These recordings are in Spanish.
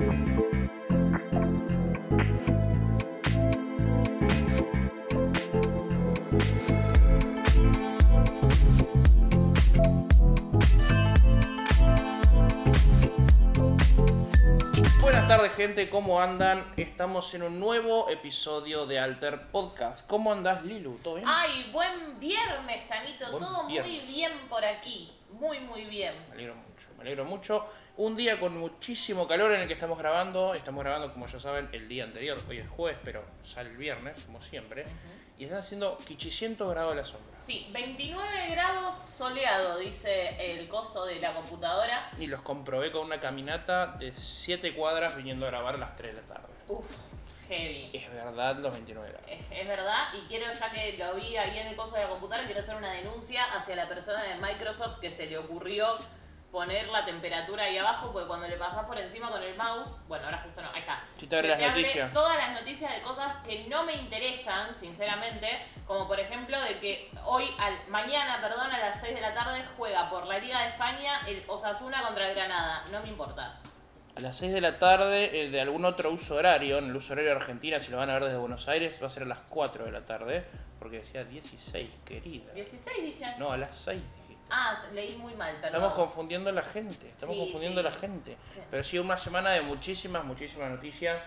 Buenas tardes gente, ¿cómo andan? Estamos en un nuevo episodio de Alter Podcast. ¿Cómo andas Lilu? ¿Todo bien? Ay, buen viernes, Tanito. Buen Todo viernes. muy bien por aquí. Muy, muy bien. Me alegro mucho, me alegro mucho. Un día con muchísimo calor en el que estamos grabando. Estamos grabando, como ya saben, el día anterior. Hoy es jueves, pero sale el viernes, como siempre. Y están haciendo 500 grados a la sombra. Sí, 29 grados soleado, dice el coso de la computadora. Y los comprobé con una caminata de 7 cuadras viniendo a grabar a las 3 de la tarde. Uf, heavy. Es verdad los 29 grados. Es, es verdad, y quiero, ya que lo vi ahí en el coso de la computadora, quiero hacer una denuncia hacia la persona de Microsoft que se le ocurrió poner la temperatura ahí abajo, porque cuando le pasás por encima con el mouse, bueno, ahora justo no, ahí está. Sí te las noticias. Todas las noticias de cosas que no me interesan, sinceramente, como por ejemplo de que hoy, al, mañana, perdón, a las 6 de la tarde juega por la Liga de España el Osasuna contra el Granada. No me importa. A las 6 de la tarde, eh, de algún otro uso horario, en el uso horario de Argentina, si lo van a ver desde Buenos Aires, va a ser a las 4 de la tarde, porque decía 16, querida. 16 dije. No, a las 6 dijiste. Ah, leí muy mal, perdón. Estamos confundiendo a la gente, estamos Sí, confundiendo sí. a la gente. Sí. Pero sí, una semana de muchísimas, muchísimas noticias.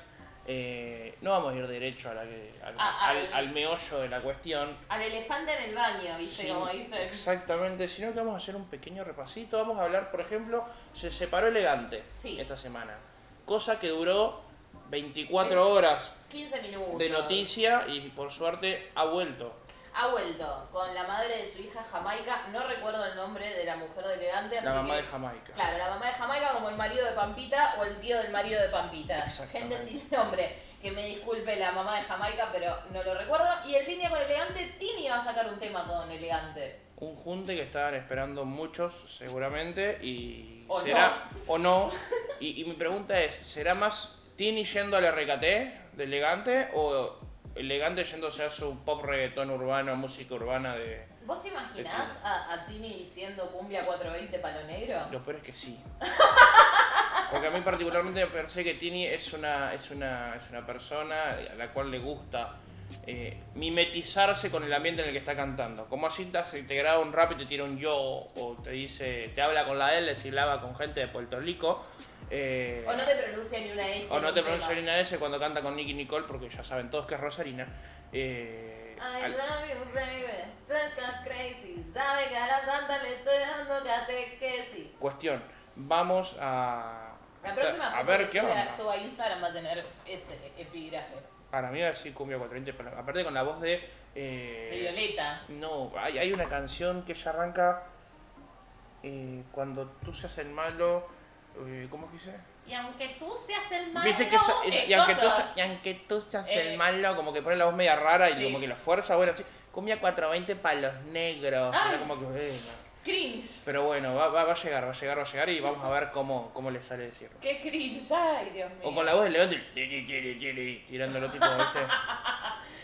Eh, no vamos a ir derecho a la que- al, A- al- al- al meollo de la cuestión. Al elefante en el baño, ¿viste? Como dicen. Exactamente, sino que vamos a hacer un pequeño repasito. Vamos a hablar, por ejemplo, se separó elegante esta semana. Cosa que duró 24 horas 15 minutos. de noticia y por suerte ha vuelto. Ha vuelto con la madre de su hija Jamaica. No recuerdo el nombre de la mujer de elegante. La así mamá que- de Jamaica. Claro, la mamá de Jamaica como el marido de Pampita o el tío del marido de Pampita. Gente sin nombre. Que me disculpe la mamá de Jamaica, pero no lo recuerdo. Y en línea con Elegante, Tini va a sacar un tema con Elegante. Un junte que estaban esperando muchos seguramente y O será o no. Y, y mi pregunta es, ¿será más Tini yendo al RKT de elegante o elegante yéndose a su pop reggaetón urbano, música urbana de... ¿Vos te imaginás a, a Tini diciendo cumbia 420 palo negro? Lo peor es que sí. Porque a mí particularmente me parece que Tini es una, es una, es una persona a la cual le gusta eh, mimetizarse con el ambiente en el que está cantando. Como así te, te graba un rap y te tira un yo o te dice, te habla con la L, si lava con gente de Puerto Rico. Eh, O no te pronuncia ni una S. o no te un pronuncia tema. ni una S cuando canta con Nicky Nicole porque ya saben todos que es Rosarina. Eh, I al- love you, baby. Tú estás crazy. Sabe que a la santa le estoy dando catequesis. cuestión, vamos a... La próxima a foto ver qué onda. suba a Instagram va a tener ese epígrafe. Para mí va a decir cumbia 420, pero aparte con la voz de... eh, De Violeta. No, hay, hay una canción que ya arranca eh, cuando tú seas el malo. Eh, ¿Cómo que dice? Y aunque tú seas el malo. Viste que esa- es- y, aunque tú, y aunque tú seas Eh, el malo, como que pone la voz media rara y sí. como que la fuerza, bueno, así. Cumbia 420 para los negros. Ay. como que, bueno. Cringe. Pero bueno, va, va- va a llegar, va a llegar, va a llegar y vamos a ver cómo, cómo le sale decirlo. Qué cringe. Ay, Dios mío. O con la voz de León tirándolo tipo, ¿viste?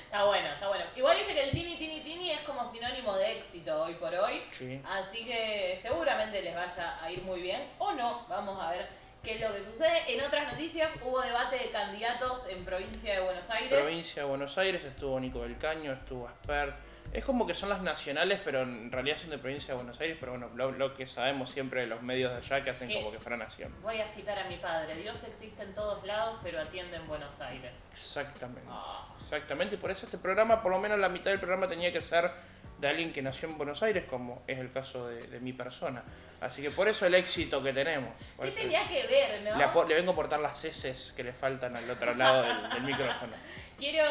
Está bueno, está bueno. Igual viste que el tini, tini, tini es como sinónimo de éxito hoy por hoy. Sí. Así que seguramente les vaya a ir muy bien. O no, vamos a ver qué es lo que sucede. En otras noticias hubo debate de candidatos en provincia de Buenos Aires. Provincia de Buenos Aires, estuvo Nico del Caño, estuvo Aspert. Es como que son las nacionales, pero en realidad son de provincia de Buenos Aires, pero bueno, lo, lo que sabemos siempre de los medios de allá que hacen ¿Qué? como que fuera nación. Voy a citar a mi padre. Dios existe en todos lados, pero atiende en Buenos Aires. Exactamente. Ah. Exactamente, y por eso este programa, por lo menos la mitad del programa tenía que ser de alguien que nació en Buenos Aires, como es el caso de, de mi persona. Así que por eso el éxito que tenemos. ¿Qué tenía que ver, no? le, vengo a aportar las heces que le faltan al otro lado del, del micrófono. Quiero,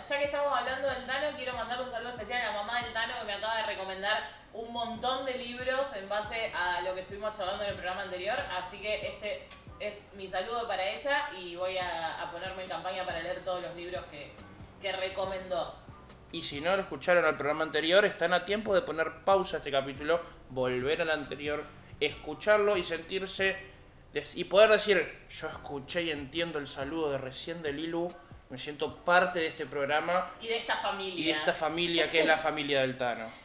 ya que estamos hablando del Tano, quiero mandarle un saludo especial a la mamá del Tano que me acaba de recomendar un montón de libros en base a lo que estuvimos charlando en el programa anterior. Así que este es mi saludo para ella y voy a, ponerme en campaña para leer todos los libros que, que recomendó. Y si no lo escucharon al programa anterior, están a tiempo de poner pausa a este capítulo, volver al anterior, escucharlo y sentirse y poder decir, yo escuché y entiendo el saludo de recién de Lilu, me siento parte de este programa Y de esta familia. y de esta familia que es la familia del Tano.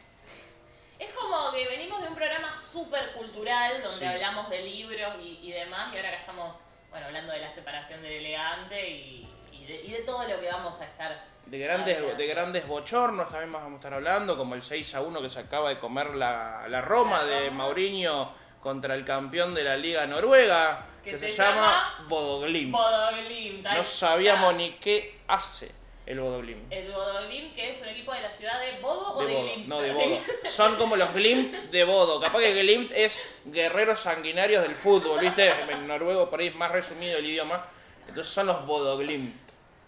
Es como que venimos de un programa súper cultural donde Sí. hablamos de libros y, y demás, y ahora que estamos bueno, hablando de la separación del elegante y, y de, y de todo lo que vamos a estar De grandes, de grandes bochornos también vamos a estar hablando, como el 6 a 1 que se acaba de comer la, la Roma de. Mourinho contra el campeón de la Liga Noruega, Que que, se se, llama Bodoglim. Bodoglimt. ahí No sabíamos ni qué hace el Bodoglim. El Bodoglimt, que es un equipo de la ciudad de Bodo o De de Glimt. no de Bodo. Son como los Glimt de Bodo. Capaz que Glimt es guerreros sanguinarios del fútbol, ¿viste? En noruego por ahí es más resumido el idioma. Entonces son los Bodo Glimt.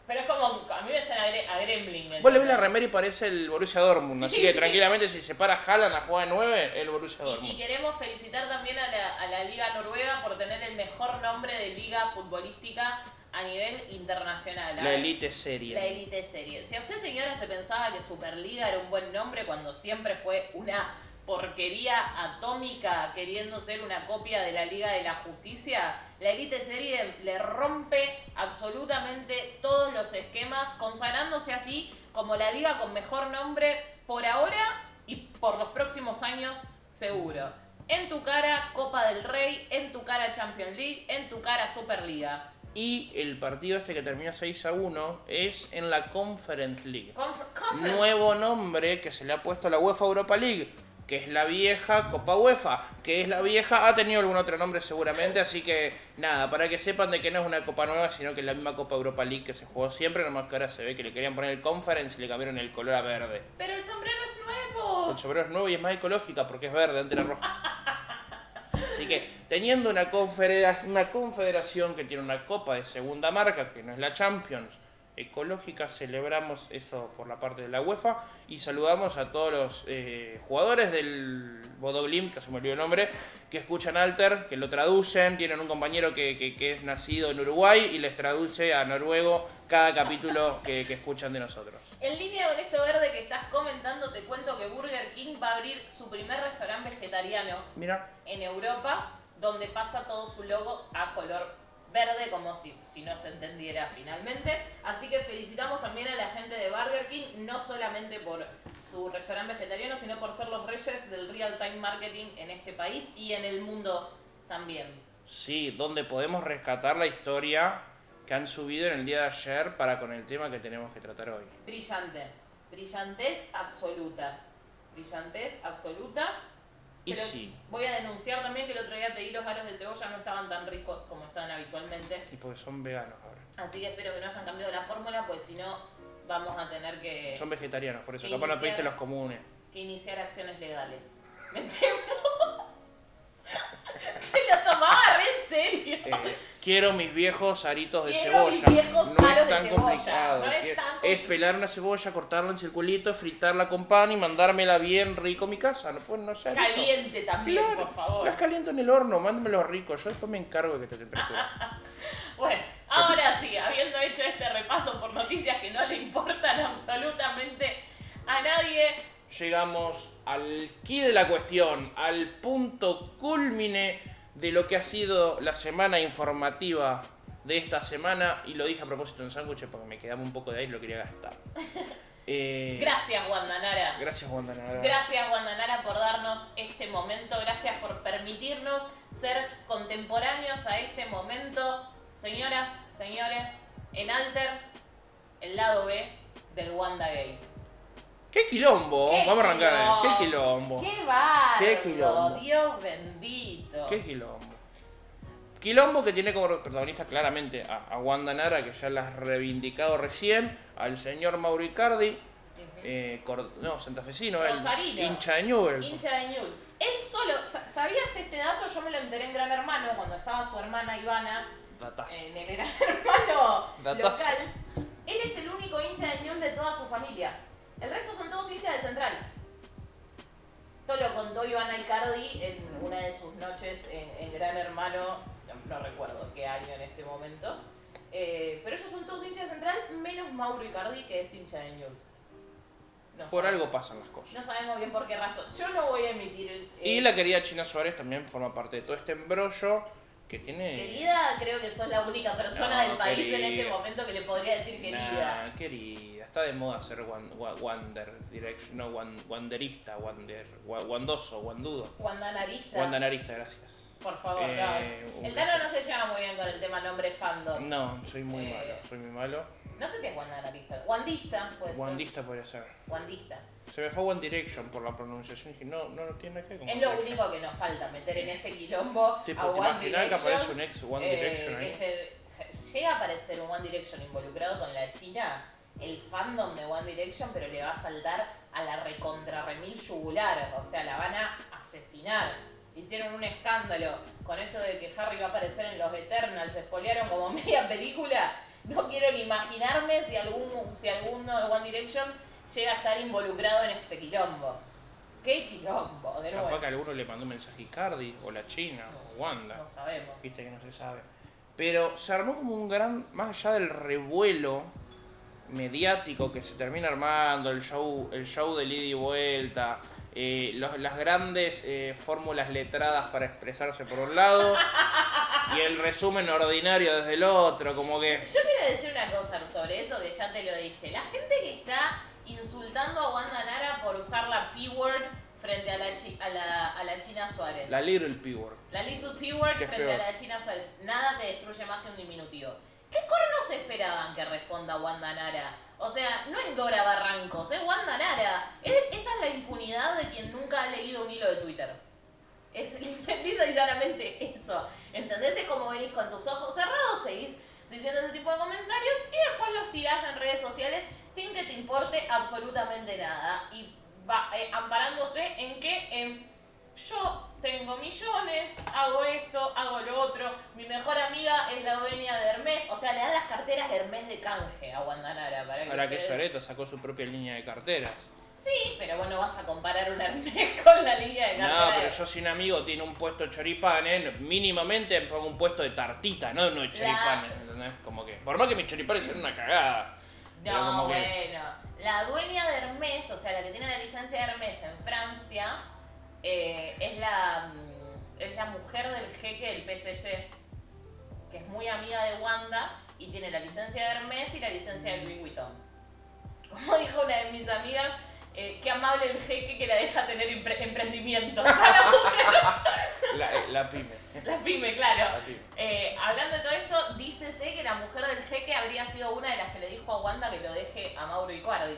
Pero es como, a mí me suena a, Gre- a Gremlin. ¿me Vos le ves la remera y parece el Borussia Dortmund, así Sí, que sí. tranquilamente si se para Haaland a jugar de 9, el Borussia Y, y Dortmund. queremos felicitar también a la, a la Liga Noruega por tener el mejor nombre de liga futbolística a nivel internacional. La ¿eh? elite serie. La Elite Serie. Si a usted, señora, se pensaba que Superliga era un buen nombre cuando siempre fue una porquería atómica queriendo ser una copia de la Liga de la Justicia, la Elite Serie le rompe absolutamente todos los esquemas, consagrándose así como la liga con mejor nombre por ahora y por los próximos años seguro. En tu cara Copa del Rey, en tu cara Champions League, en tu cara Superliga. Y el partido este que termina 6 a 1 es en la Conference League. Confer- Conference. Nuevo nombre que se le ha puesto a la UEFA Europa League, que es la vieja Copa UEFA, que es la vieja, ha tenido algún otro nombre seguramente, así que nada, para que sepan de que no es una Copa nueva, sino que es la misma Copa Europa League que se jugó siempre, nomás que ahora se ve que le querían poner el Conference y le cambiaron el color a verde. Pero el sombrero es nuevo. El sombrero es nuevo y es más ecológica porque es verde, antes era roja. Así que teniendo una, confedera- una confederación que tiene una copa de segunda marca, que no es la Champions, ecológica, celebramos eso por la parte de la UEFA y saludamos a todos los eh, jugadores del Bodoglim, que se me olvidó el nombre, que escuchan Alter, que lo traducen, tienen un compañero que, que- que es nacido en Uruguay y les traduce a noruego cada capítulo que, que escuchan de nosotros. En línea con esto verde que estás comentando, te cuento que Burger King va a abrir su primer restaurante vegetariano Mira, en Europa, donde pasa todo su logo a color verde, como si, si no se entendiera finalmente. Así que felicitamos también a la gente de Burger King, no solamente por su restaurante vegetariano, sino por ser los reyes del real time marketing en este país y en el mundo también. Sí, donde podemos rescatar la historia que han subido en el día de ayer para con el tema que tenemos que tratar hoy. Brillante, brillantez absoluta, brillantez absoluta. Y Pero sí, Voy a denunciar también que el otro día pedí los aros de cebolla, no estaban tan ricos como estaban habitualmente. y porque son veganos ahora. Así que espero que no hayan cambiado la fórmula, pues si no, vamos a tener que, Son vegetarianos, por eso. Capaz no pediste los comunes. que iniciar acciones legales. ¿Me temo? Se lo tomaba re en serio. Eh, quiero mis viejos aritos de Quiero mis cebolla. viejos no aros es de tan cebolla, complicado. no es tan es pelar una cebolla, cortarla en circulito, fritarla con pan y mandármela bien rico a mi casa. No, pues, no eso. Caliente también, Claro, por favor. Las caliento en el horno, mándamelo rico. Yo después me encargo de que te temperatura. Bueno, ahora sí, habiendo hecho este repaso por noticias que no le importan absolutamente a nadie, llegamos al quid de la cuestión, al punto culmine de lo que ha sido la semana informativa de esta semana. Y lo dije a propósito en sándwich porque me quedaba un poco de ahí y lo quería gastar. Eh, gracias Guandanara. gracias, Wanda Nara. Gracias Guandanara por darnos este momento, gracias por permitirnos ser contemporáneos a este momento. Señoras, señores, en Alter, el lado B del Wanda Gay. ¡Qué quilombo! ¡Qué Vamos a arrancar. quilombo! ¡Qué quilombo! ¡Qué bárbaro! Qué quilombo. Dios bendito. ¡Qué quilombo! Quilombo que tiene como protagonista claramente a, a Wanda Nara, que ya la has reivindicado recién, al señor Mauricardi, Ujú. eh, cor- no, santafesino, Rosarino. hincha de Newell. Hincha de Ñul. Él solo, sa- ¿sabías este dato? Yo me lo enteré en Gran Hermano cuando estaba su hermana Ivana Datazo. en el Gran Hermano Datazo. local. Él es el único hincha de Ñul de toda su familia. El resto son todos hinchas de Central. Esto lo contó Ivana Icardi en una de sus noches en, en Gran Hermano, no, no recuerdo qué año en este momento. Eh, pero ellos son todos hinchas de Central, menos Mauro Icardi, que es hincha de Ñul. No Por sabe- algo pasan las cosas. No sabemos bien por qué razón. Yo no voy a emitir el. Y la querida China Suárez también forma parte de todo este embrollo que tiene. Querida, creo que sos la única persona No, del país en querida. este momento que le podría decir querida. Nah, querida. Está de moda ser wan- wa- wander, direction, no, wan- wanderista, wander, wa- wandoso, wandudo. Guandanarista. Wandanarista, gracias. Por favor, Eh, El Tano no se lleva muy bien con el tema nombre fandom. No, soy muy Eh. malo, soy muy malo. No sé si es wandanarista. Wandista, puede Wandista podría ser. ser. Wandista. Se me fue One Direction por la pronunciación y dije, no, no, no tiene nada que ver con Es lo Direction. único que nos falta, meter en este quilombo Tipo, a ¿te One imaginas que Direction. aparece un ex One eh, Direction ahí? que se- se- llega a aparecer un One Direction involucrado con la China, el fandom de One Direction, pero le va a saltar a la recontra remil yugular. O sea, la van a asesinar. Hicieron un escándalo con esto de que Harry va a aparecer en los Eternals, se spoilearon como media película. No quiero ni imaginarme si algún si alguno de One Direction llega a estar involucrado en este quilombo. ¿Qué quilombo? De nuevo. Capaz que alguno le mandó un mensaje a Icardi, o la China, o Wanda. No sabemos. Viste que no se sabe. Pero se armó como un gran, más allá del revuelo mediático que se termina armando, el show, el show de ida y vuelta, eh, los- las grandes eh, fórmulas letradas para expresarse por un lado y el resumen ordinario desde el otro, como que... Yo quiero decir una cosa sobre eso que ya te lo dije. La gente que está insultando a Wanda Nara por usar la P-word frente a la, chi- a la, a la China Suárez. La Little P-word. La Little P-word frente a la China Suárez. Nada te destruye más que un diminutivo. ¿Qué cornos esperaban que responda Wanda Nara? O sea, no es Dora Barrancos, es Wanda Nara. Es- esa es la impunidad de quien nunca ha leído un hilo de Twitter. Es lisa llanamente eso. ¿Entendés? Es como venís con tus ojos cerrados, seguís diciendo ese tipo de comentarios y después los tirás en redes sociales sin que te importe absolutamente nada. Y va eh, amparándose en que em, yo tengo millones, hago esto, hago lo otro, mi mejor amiga es la dueña de sea, le dan las carteras Hermes de canje a Guandanara para que Ahora que Soreta sacó su propia línea de carteras. Sí, pero bueno, vas a comparar un Hermes con la línea de cartera. No, pero yo si un amigo tiene un puesto de choripanes, mínimamente pongo un puesto de tartita, no uno de choripanes, ¿entendés? Como que, por más que mis choripanes sean una cagada. No, que- bueno. La dueña de Hermes, o sea, la que tiene la licencia de Hermes en Francia, eh, es, la, mm, es la mujer del jeque del PSG, que es muy amiga de Wanda y tiene la licencia de Hermes y la licencia de Louis Vuitton. Como dijo una de mis amigas, eh, qué amable el jeque que la deja tener empre- emprendimientos. O sea, la mujer, La, eh, la pyme. la pyme, claro. La pyme. Eh, hablando de todo esto, dícese que la mujer del jeque habría sido una de las que le dijo a Wanda que lo deje a Mauro Icardi.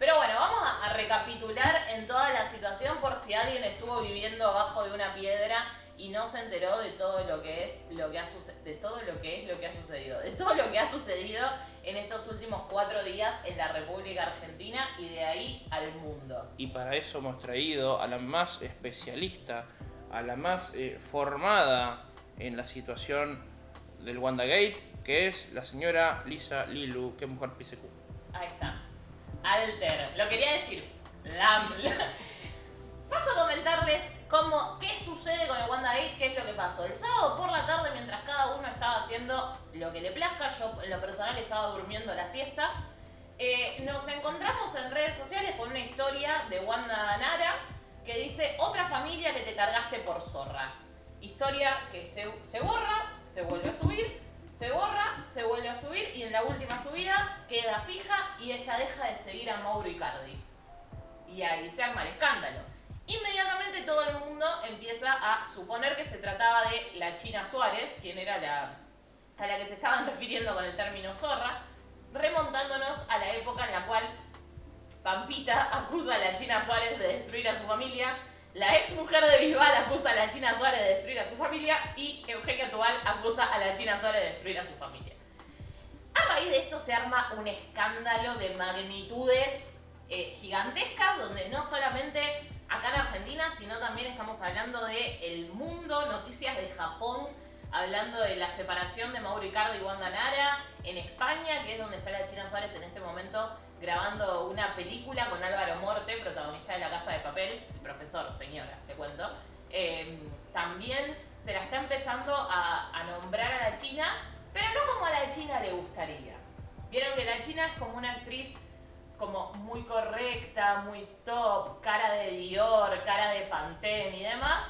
Pero bueno, vamos a, a recapitular en toda la situación por si alguien estuvo viviendo abajo de una piedra y no se enteró de todo lo que es lo que ha de todo lo que es lo que ha sucedido, de todo lo que ha sucedido en estos últimos cuatro días en la República Argentina y de ahí al mundo. Y para eso hemos traído a la más especialista, a la más eh, formada en la situación del WandaGate, que es la señora Lisa Lilu, que es mujer PSQ. Ahí está. Alter. Lo quería decir. Lam. Paso a comentarles cómo, qué sucede con el WandaGate, qué es lo que pasó. El sábado por la tarde, mientras cada uno estaba haciendo lo que le plazca, yo en lo personal estaba durmiendo la siesta, eh, nos encontramos en redes sociales con una historia de Wanda Nara que dice otra familia que te cargaste por zorra. Historia que se, borra, se vuelve a subir, se borra, se vuelve a subir y en la última subida queda fija y ella deja de seguir a Mauro Icardi. Y ahí se arma el escándalo. Inmediatamente todo el mundo empieza a suponer que se trataba de la China Suárez, quien era la, a la que se estaban refiriendo con el término zorra, remontándonos a la época en la cual Pampita acusa a la China Suárez de destruir a su familia, la ex mujer de Bisbal acusa a la China Suárez de destruir a su familia y Eugenia Tubal acusa a la China Suárez de destruir a su familia. A raíz de esto se arma un escándalo de magnitudes eh, gigantescas, donde no solamente acá en Argentina, sino también estamos hablando de el mundo, noticias de Japón, hablando de la separación de Mauro Icardi y Wanda Nara, en España, que es donde está la China Suárez en este momento grabando una película con Álvaro Morte, protagonista de La Casa de Papel, el profesor, señora, te cuento. Eh, también se la está empezando a nombrar a la China, pero no como a la China le gustaría. Vieron que la China es como una actriz como muy correcta, muy top, cara de Dior, cara de Pantene y demás.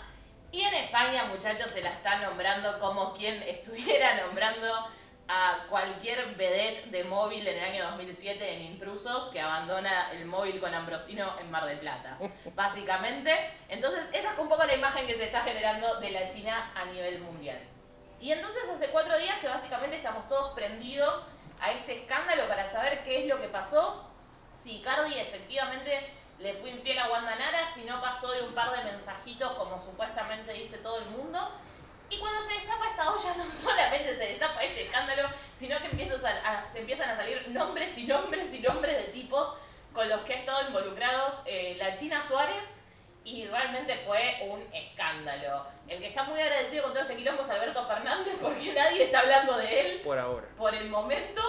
Y en España, muchachos, se la está nombrando como quien estuviera nombrando a cualquier vedette de móvil en el año 2007 en Intrusos que abandona el móvil con Ambrosino en Mar del Plata, básicamente. Entonces, esa es un poco la imagen que se está generando de la China a nivel mundial. Y entonces hace cuatro días que básicamente estamos todos prendidos a este escándalo para saber qué es lo que pasó. Si Cardi efectivamente le fue infiel a Wanda Nara, si no pasó de un par de mensajitos como supuestamente dice todo el mundo. Y cuando se destapa esta olla, no solamente se destapa este escándalo, sino que empiezan a, se empiezan a salir nombres y nombres y nombres de tipos con los que ha estado involucrados eh, la China Suárez y realmente fue un escándalo. El que está muy agradecido con todo este quilombo es Alberto Fernández porque nadie está hablando de él. Por ahora. Por el momento.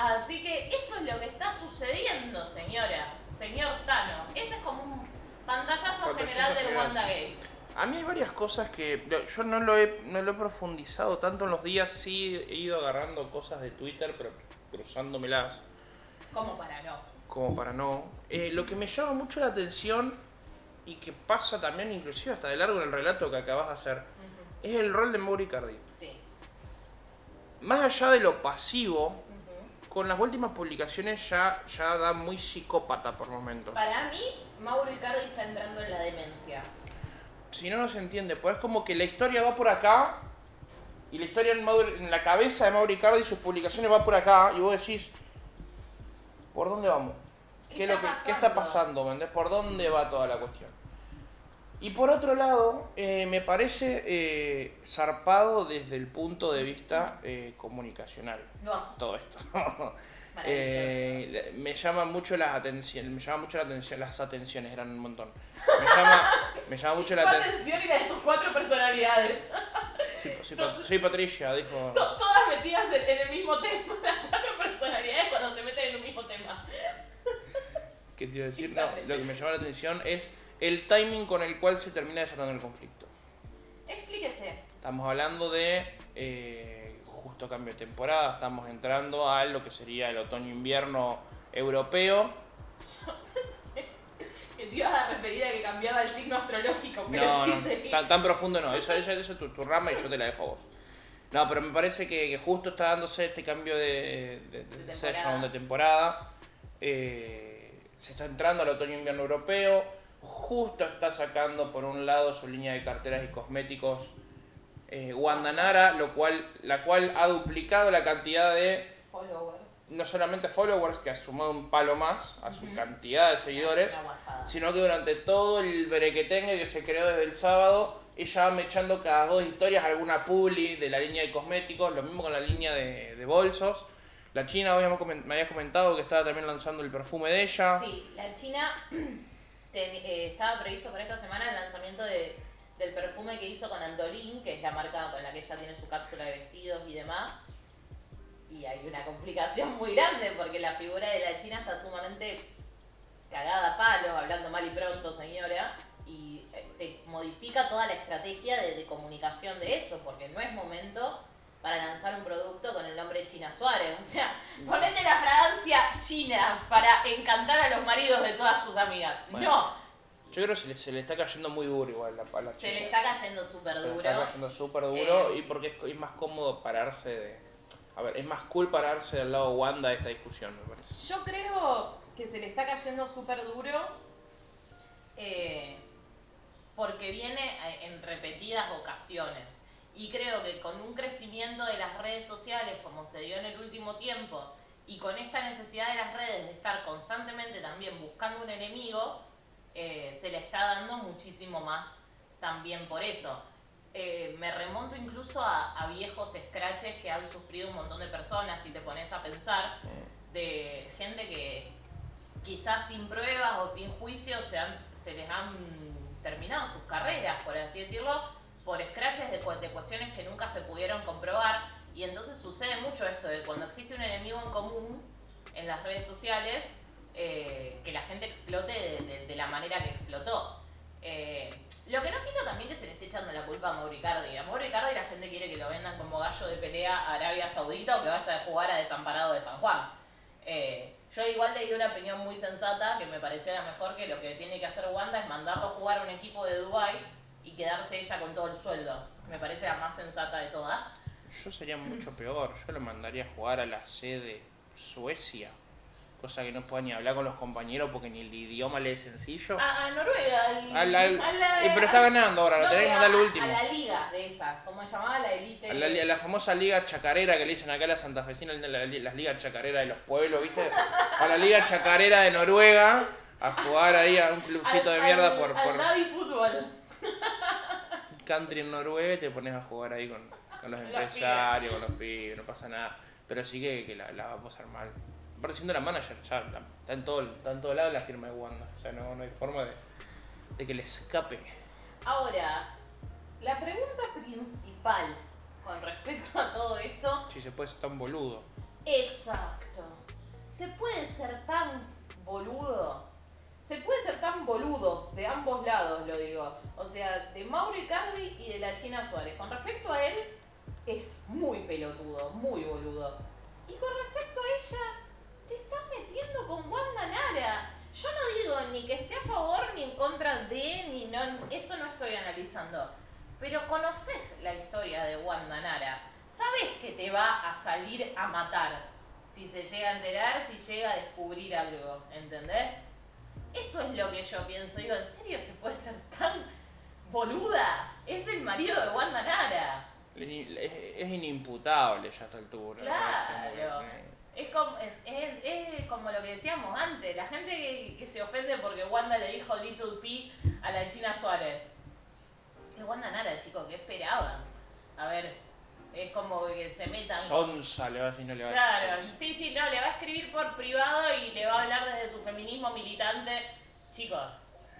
Así que eso es lo que está sucediendo, señora, señor Tano. Ese es como un pantallazo, general del WandaGate. A mí hay varias cosas que yo no lo, he, no lo he profundizado tanto en los días, sí he ido agarrando cosas de Twitter, pero cruzándomelas. Como para no. Como para no. Eh, lo que me llama mucho la atención y que pasa también inclusive hasta de largo en el relato que acabas de hacer, es el rol de Mauri Cardi. Sí. Más allá de lo pasivo, con las últimas publicaciones ya, ya da muy psicópata por momentos. Para mí, Mauro Icardi está entrando en la demencia. Si no, no se entiende. Pues es como que la historia va por acá y la historia en, en la cabeza de Mauro Icardi y sus publicaciones va por acá y vos decís, ¿por dónde vamos? ¿Qué, lo que, ¿qué está pasando? ¿Por dónde va toda la cuestión? Y por otro lado, eh, me parece eh, zarpado desde el punto de vista eh, comunicacional. No. Todo esto. me llama mucho la atención, me llama mucho la atención, las atenciones eran un montón. Me llama, me llama mucho la atención y la de tus cuatro personalidades. Sí, pues, soy, Patricia, dijo. Todas metidas en, el mismo tema, las cuatro personalidades cuando se meten en un mismo tema. ¿Qué te iba a decir? No, lo que me llama la atención es el timing con el cual se termina desatando el conflicto. Explíquese. Estamos hablando de eh, justo cambio de temporada, estamos entrando a lo que sería el otoño-invierno europeo. Yo pensé que te ibas a referir a que cambiaba el signo astrológico, pero no, sí no, tan, profundo no, eso, eso, es tu, rama y yo te la dejo a vos. No, pero me parece que, justo está dándose este cambio de, de, de, de temporada. De temporada. Eh, se está entrando al otoño-invierno europeo justo está sacando por un lado su línea de carteras y cosméticos eh, Nara, lo cual, la cual ha duplicado la cantidad de followers. No solamente followers, que ha sumado un palo más a su cantidad de seguidores, sino que durante todo el brequetengue que se creó desde el sábado, ella va echando cada dos historias alguna publi de la línea de cosméticos, lo mismo con la línea de, de bolsos. La China, me habías comentado que estaba también lanzando el perfume de ella. Sí, la China Eh, estaba previsto para esta semana el lanzamiento de, del perfume que hizo con Andolin, que es la marca con la que ella tiene su cápsula de vestidos y demás. Y hay una complicación muy grande porque la figura de la China está sumamente cagada a palos, hablando mal y pronto, señora, y eh, te modifica toda la estrategia de comunicación de eso, porque no es momento para lanzar un producto con el nombre China Suárez. O sea, ponete la fragancia china para encantar a los maridos de todas tus amigas. no. Yo creo que se le, está cayendo muy duro igual la, la Se le está cayendo súper duro. Se le está cayendo súper duro eh, y porque es, más cómodo pararse de... A ver, es más cool pararse del lado Wanda de esta discusión, me parece. Yo creo que se le está cayendo súper duro eh, porque viene en repetidas ocasiones. Y creo que con un crecimiento de las redes sociales como se dio en el último tiempo y con esta necesidad de las redes de estar constantemente también buscando un enemigo, eh, se le está dando muchísimo más también por eso. Eh, me remonto incluso a, viejos scratches que han sufrido un montón de personas, si te pones a pensar, de gente que quizás sin pruebas o sin juicio se, se les han terminado sus carreras, por así decirlo, por scratches de, de cuestiones que nunca se pudieron comprobar. Y entonces sucede mucho esto de cuando existe un enemigo en común en las redes sociales, eh, que la gente explote de, la manera que explotó. Eh, lo que no quita también que se le esté echando la culpa a Mauricardi. A Mauricardi la gente quiere que lo vendan como gallo de pelea a Arabia Saudita o que vaya a jugar a Desamparado de San Juan. Eh, yo igual le di una opinión muy sensata que me pareció la mejor que lo que tiene que hacer Wanda es mandarlo a jugar a un equipo de Dubai y quedarse ella con todo el sueldo. Me parece la más sensata de todas. Yo sería mucho peor, yo lo mandaría a jugar a la sede Suecia. cosa que no pueda ni hablar con los compañeros porque ni el idioma le es sencillo. A, a Noruega. Al- a la- eh, pero está ganando ahora, lo tenés que mandar al a- último. A la liga de esa, como se llamaba la elite. A la, a la famosa liga chacarera que le dicen acá a la santafesina, la- la- las ligas chacareras de los pueblos, ¿viste? A la liga chacarera de Noruega a jugar ahí a un clubcito de mierda al- por, al por Nadi Fútbol. country en Noruega y te pones a jugar ahí con, con los empresarios, con los pibes, no pasa nada. Pero sí que, que la, la va a pasar mal. Aparte siendo la manager, ya la- está en todo, está en todo lado la firma de Wanda. O sea, no, no hay forma de, de que le escape. Ahora, la pregunta principal con respecto a todo esto. Si se puede ser tan boludo. Exacto. ¿Se puede ser tan boludo? Se puede ser tan boludos de ambos lados, lo digo. O sea, de Mauro Icardi y de la China Suárez. Con respecto a él, es muy pelotudo, muy boludo. Y con respecto a ella, te estás metiendo con Wanda Nara. Yo no digo ni que esté a favor ni en contra de, ni no, eso no estoy analizando. Pero conoces la historia de Wanda Nara. Sabes que te va a salir a matar si se llega a enterar, si llega a descubrir algo, ¿entendés? Eso es lo que yo pienso. Digo, ¿en serio se puede ser tan boluda? Es el marido de Wanda Nara. Es, es inimputable ya a esta altura. Claro. Es como, es, es como lo que decíamos antes, la gente que, que se ofende porque Wanda le dijo Little P a la China Suárez. Es Wanda Nara, chicos, ¿qué esperaban? A ver, es como que se metan... Sonsa le va a decir, no le va a Claro, decir. sonsa. sí, sí, no, le va a escribir por privado y le va a hablar desde su feminismo militante. Chicos,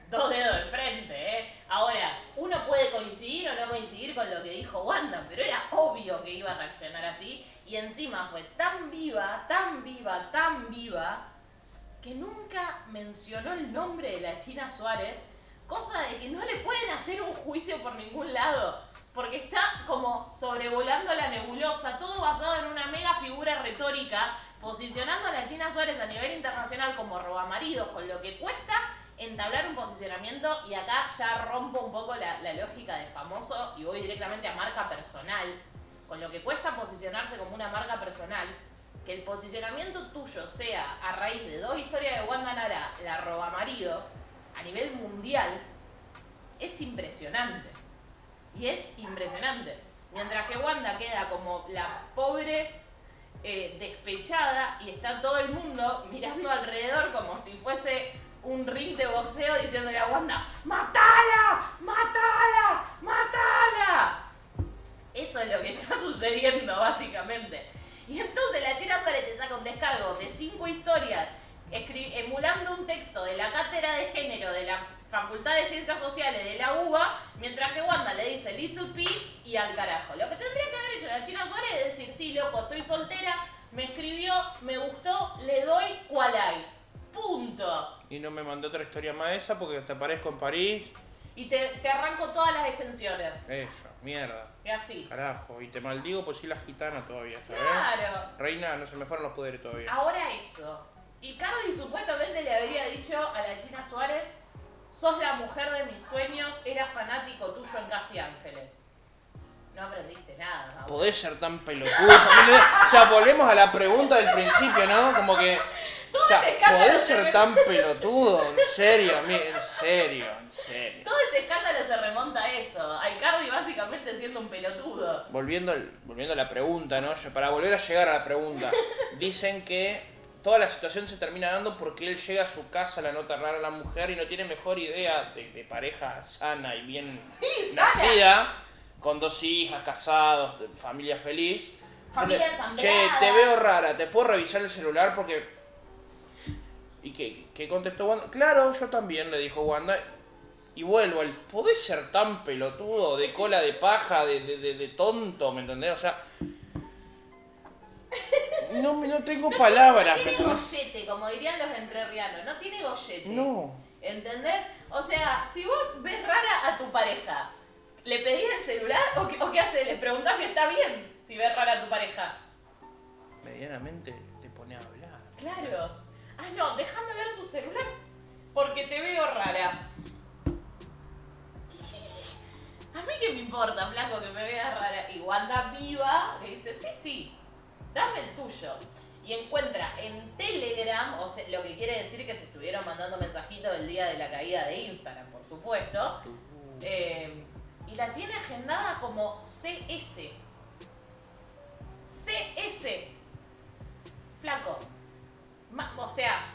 dos dedos de frente, ¿eh? Ahora, uno puede coincidir o no coincidir con lo que dijo Wanda, pero era obvio que iba a reaccionar así. Y encima fue tan viva, tan viva, tan viva, que nunca mencionó el nombre de la China Suárez, cosa de que no le pueden hacer un juicio por ningún lado, porque está como sobrevolando la nebulosa, todo basado en una mega figura retórica, posicionando a la China Suárez a nivel internacional como robamaridos, con lo que cuesta entablar un posicionamiento, y acá ya rompo un poco la, la lógica de famoso y voy directamente a marca personal, con lo que cuesta posicionarse como una marca personal, que el posicionamiento tuyo sea a raíz de dos historias de Wanda Nara, la roba maridos, a nivel mundial, es impresionante. Y es impresionante. Mientras que Wanda queda como la pobre eh, despechada y está todo el mundo mirando alrededor como si fuese un ring de boxeo diciéndole a Wanda, ¡Matala! ¡Matala! ¡Matala! Eso es lo que está sucediendo, básicamente. Y entonces la China Suárez te saca un descargo de cinco historias, emulando un texto de la cátedra de género de la Facultad de Ciencias Sociales de la UBA, mientras que Wanda le dice Little P y al carajo. Lo que tendría que haber hecho la China Suárez es decir, sí, loco, estoy soltera, me escribió, me gustó, le doy cual hay. Punto. Y no me mandó otra historia más esa porque te aparezco en París. Y te, te arranco todas las extensiones. Eso, mierda. Y así. Carajo. Y te maldigo pues soy la gitana todavía, ¿sabes? Claro. Reina, no se me fueron los poderes todavía. Ahora eso. Icardi supuestamente le habría dicho a la China Suárez, sos la mujer de mis sueños, era fanático tuyo en Casi Ángeles. No aprendiste nada. Mauro. Podés ser tan pelotudo. o sea, volvemos a la pregunta del principio, ¿no? Como que. O sea, este podés se ser me- tan pelotudo, en serio, en serio, en serio. Todo este escándalo se remonta a eso. A Icardi básicamente siendo un pelotudo. Volviendo, volviendo a la pregunta, ¿no? Para volver a llegar a la pregunta, dicen que toda la situación se termina dando porque él llega a su casa, la nota rara a la mujer y no tiene mejor idea de, de pareja sana y bien Sí, nacida, con dos hijas, casados, familia feliz. Familia Che, ensamblada. te veo rara, ¿te puedo revisar el celular? Porque... ¿Y qué, qué contestó Wanda? Claro, yo también, le dijo Wanda. Y vuelvo al, ¿podés ser tan pelotudo, de cola de paja, de, de, de- de tonto, ¿me entendés? O sea... No, me- no tengo palabras, No ¿me tiene gollete, como dirían los entrerrianos. No tiene gollete. No. ¿Entendés? O sea, si vos ves rara a tu pareja, ¿le pedís el celular o qué, o qué haces? ¿Le preguntás si está bien si ves rara a tu pareja? Medianamente te pone a hablar. Claro. Ah, no, déjame ver tu celular porque te veo rara. A mí qué me importa, flaco, que me veas rara. Y Wanda viva le dice, sí, sí, dame el tuyo. Y encuentra en Telegram, o lo que quiere decir que se estuvieron mandando mensajitos el día de la caída de Instagram, por supuesto, eh, y la tiene agendada como CS. CS. Flaco. O sea,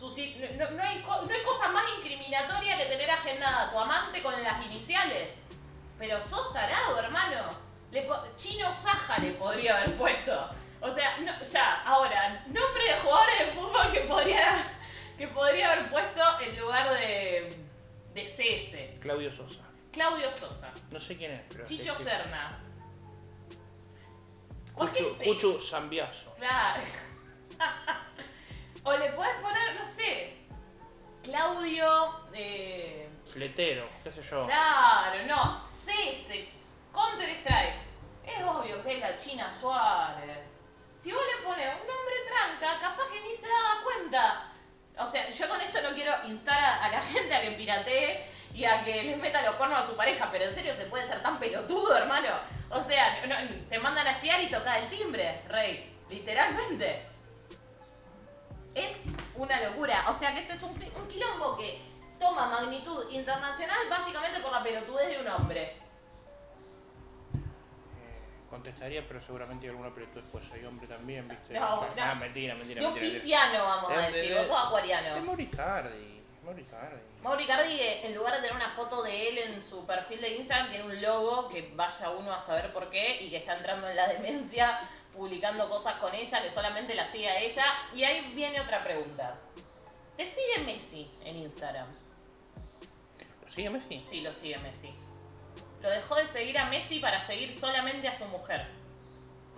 no, hay, no hay cosa más incriminatoria que tener agendada a tu amante con las iniciales. Pero sos tarado, hermano. Le Chino Saja le podría haber puesto. O sea, no- ya, ahora, nombre de jugadores de fútbol que podría, que podría haber puesto en lugar de, de CS. Claudio Sosa. Claudio Sosa. No sé quién es, pero. Chicho. Serna. ¿Por qué CS? Cuchu Zambiazo. Claro. o le puedes poner, no sé, Claudio. Eh, Fletero, qué sé yo. claro, no, CS, Counter Strike. Es obvio que es la China Suárez. Si vos le pones un nombre tranca, capaz que ni se daba cuenta. O sea, yo con esto no quiero instar a, la gente a que piratee y a que les meta los cuernos a su pareja, pero en serio se puede ser tan pelotudo, hermano. O sea, te mandan a espiar y toca el timbre, rey. Literalmente. Es una locura. O sea que ese es un, un quilombo que toma magnitud internacional básicamente por la pelotudez de un hombre. Contestaría, pero seguramente hay alguna pero después soy hombre también, ¿viste? No, Ah, no. mentira, mentira. De un mentira, pisciano, vamos a De- de- decir. de- Vos sos Es acuariano. Mauricardi. Mauricardi. Mauri Cardi, eh, en lugar de tener una foto de él en su perfil de Instagram, tiene un logo que vaya uno a saber por qué y que está entrando en la demencia publicando cosas con ella, que solamente la sigue a ella. Y ahí viene otra pregunta. ¿Te sigue Messi en Instagram? ¿Lo sigue Messi? Sí, lo sigue Messi. Lo dejó de seguir a Messi para seguir solamente a su mujer.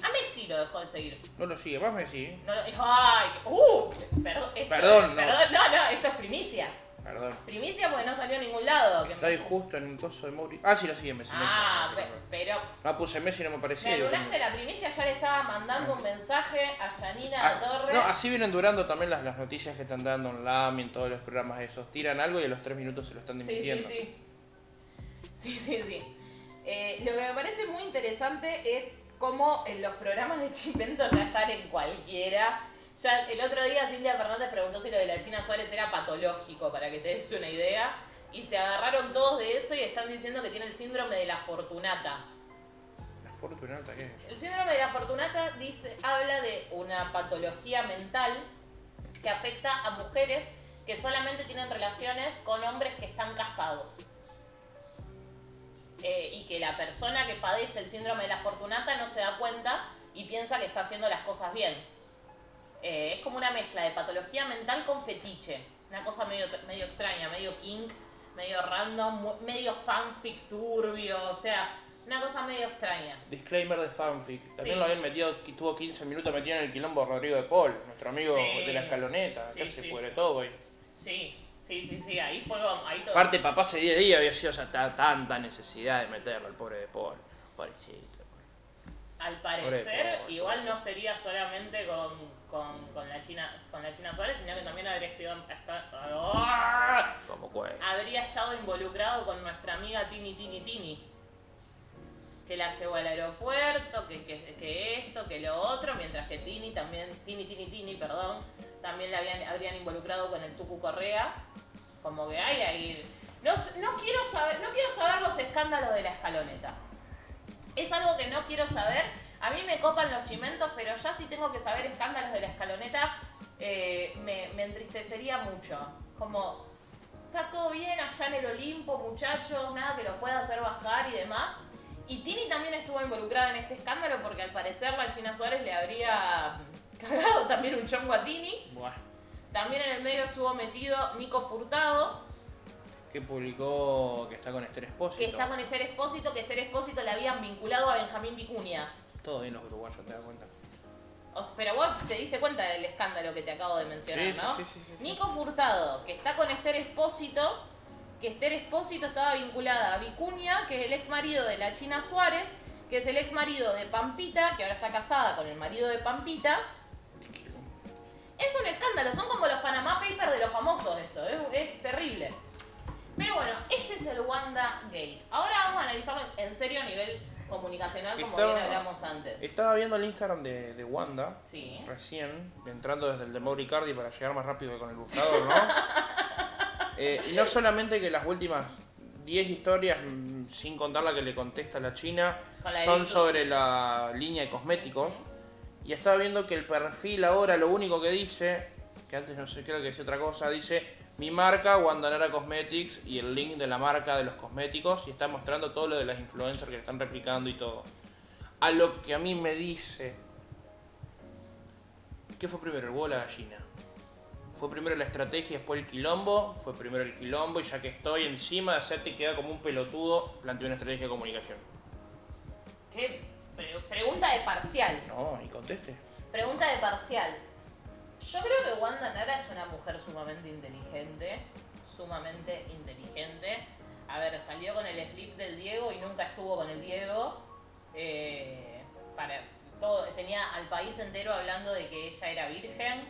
A Messi lo dejó de seguir. No lo sigue, más Messi. No lo, ay, uh, perdón, esto- Perdón, no. perdón, no, no, esto es primicia. Perdón. Primicia porque no salió a ningún lado. que Está ahí Messi- justo en un coso de Mauri. Ah, sí, lo sigue Messi. Ah, no, pe- pero No puse Messi y no me parecía. me como- la primicia, ya le estaba mandando un mensaje a Yanina Ah, Torres. no, así vienen durando también las, las noticias que están dando en LAM y en todos los programas esos. Tiran algo y a los tres minutos se lo están Sí, sí, dimitiendo. sí. Sí, sí, sí. Eh, lo que me parece muy interesante es cómo en los programas de Chimento ya están en cualquiera. Ya el otro día Cintia Fernández preguntó si lo de la China Suárez era patológico, para que te des una idea. Y se agarraron todos de eso y están diciendo que tiene el síndrome de la fortunata. La Fortunata, ¿qué es? El síndrome de la fortunata dice, habla de una patología mental que afecta a mujeres que solamente tienen relaciones con hombres que están casados. Eh, y que la persona que padece el síndrome de la fortunata no se da cuenta y piensa que está haciendo las cosas bien. Eh, es como una mezcla de patología mental con fetiche. Una cosa medio, medio extraña, medio kink, medio random, medio fanfic turbio, o sea, una cosa medio extraña. Disclaimer de fanfic. También Sí. lo habían metido, tuvo 15 minutos metido en el quilombo Rodrigo de Paul, nuestro amigo Sí. de la escaloneta. Acá se sí, pudre sí. todo, güey. Sí, sí, sí, sí, ahí fue, ahí todo. Aparte, papá ese día a día había sido o sea, tanta necesidad de meterlo al pobre de Paul. Pobrecito. Al parecer, igual pobre. no sería solamente con, con, con la China con la China Suárez, sino que también habría estado, esta- ¡Ah! Pues. habría estado involucrado con nuestra amiga Tini Tini Tini. Que la llevó al aeropuerto, que, que, que esto, que lo otro, mientras que Tini también, Tini Tini Tini, perdón, también la habían, habrían involucrado con el Tucu Correa. Como que hay ahí. No, no quiero saber, no quiero saber los escándalos de la escaloneta. Es algo que no quiero saber. A mí me copan los chimentos, pero ya si tengo que saber escándalos de la escaloneta, eh, me, me entristecería mucho. Como, está todo bien allá en el Olimpo, muchachos, nada que los pueda hacer bajar y demás. Y Tini también estuvo involucrada en este escándalo porque al parecer la China Suárez le habría cagado también un chongo a Tini. Buah. También en el medio estuvo metido Nico Furtado, Que publicó que está con Esther Espósito. que está con Esther Espósito, que Esther Espósito le habían vinculado a Benjamín Vicuña. Todo bien los uruguayos, te das cuenta. O sea, pero vos te diste cuenta del escándalo que te acabo de mencionar, Sí, ¿no? sí, sí, sí, sí. Nico Furtado, que está con Esther Espósito, que Esther Espósito estaba vinculada a Vicuña, que es el ex marido de la China Suárez, que es el ex marido de Pampita, que ahora está casada con el marido de Pampita. Es un escándalo, son como los Panama Papers de los famosos esto, es, es terrible. Pero bueno, ese es el Wanda Gate. Ahora vamos a analizarlo en serio a nivel comunicacional como Estaba- bien hablamos antes. Estaba viendo el Instagram de, de Wanda Sí. recién, entrando desde el de Mauri Cardi para llegar más rápido que con el buscador, ¿no? Eh, y no solamente que las últimas 10 historias, mm, sin contar la que le contesta la China, la son sobre la línea de cosméticos. Y estaba viendo que el perfil ahora lo único que dice, que antes no sé, creo que decía otra cosa, dice mi marca Wandanara Cosmetics y el link de la marca de los cosméticos y está mostrando todo lo de las influencers que están replicando y todo. A lo que a mí me dice, ¿qué fue primero, el huevo o la gallina? Fue primero la estrategia, después el quilombo, fue primero el quilombo y ya que estoy encima de hacerte quedar como un pelotudo, planteé una estrategia de comunicación. ¿Qué? Pre- pregunta de parcial. No, y conteste. Pregunta de parcial. Yo creo que Wanda Nara es una mujer sumamente inteligente. Sumamente inteligente. A ver, salió con el slip del Diego y nunca estuvo con el Diego. Eh, para todo, tenía al país entero hablando de que ella era virgen.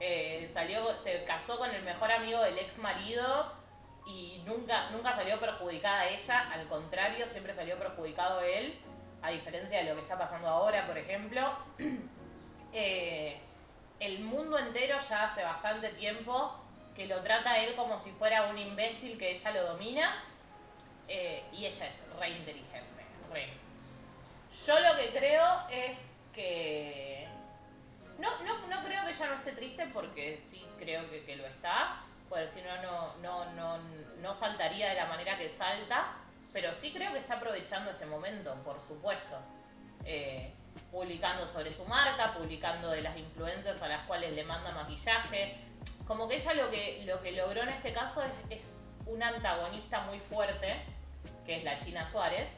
Eh, salió, se casó con el mejor amigo del ex marido y nunca, nunca salió perjudicada ella, al contrario, siempre salió perjudicado él, a diferencia de lo que está pasando ahora, por ejemplo. Eh, el mundo entero ya hace bastante tiempo que lo trata él como si fuera un imbécil que ella lo domina eh, y ella es re inteligente, re. Yo lo que creo es que... No, no, no creo que ella no esté triste porque sí creo que, que lo está, porque si no, no, no, no, no saltaría de la manera que salta, pero sí creo que está aprovechando este momento, por supuesto. Eh, publicando sobre su marca, publicando de las influencers a las cuales le manda maquillaje. Como que ella lo que, lo que logró en este caso es, es un antagonista muy fuerte, que es la China Suárez,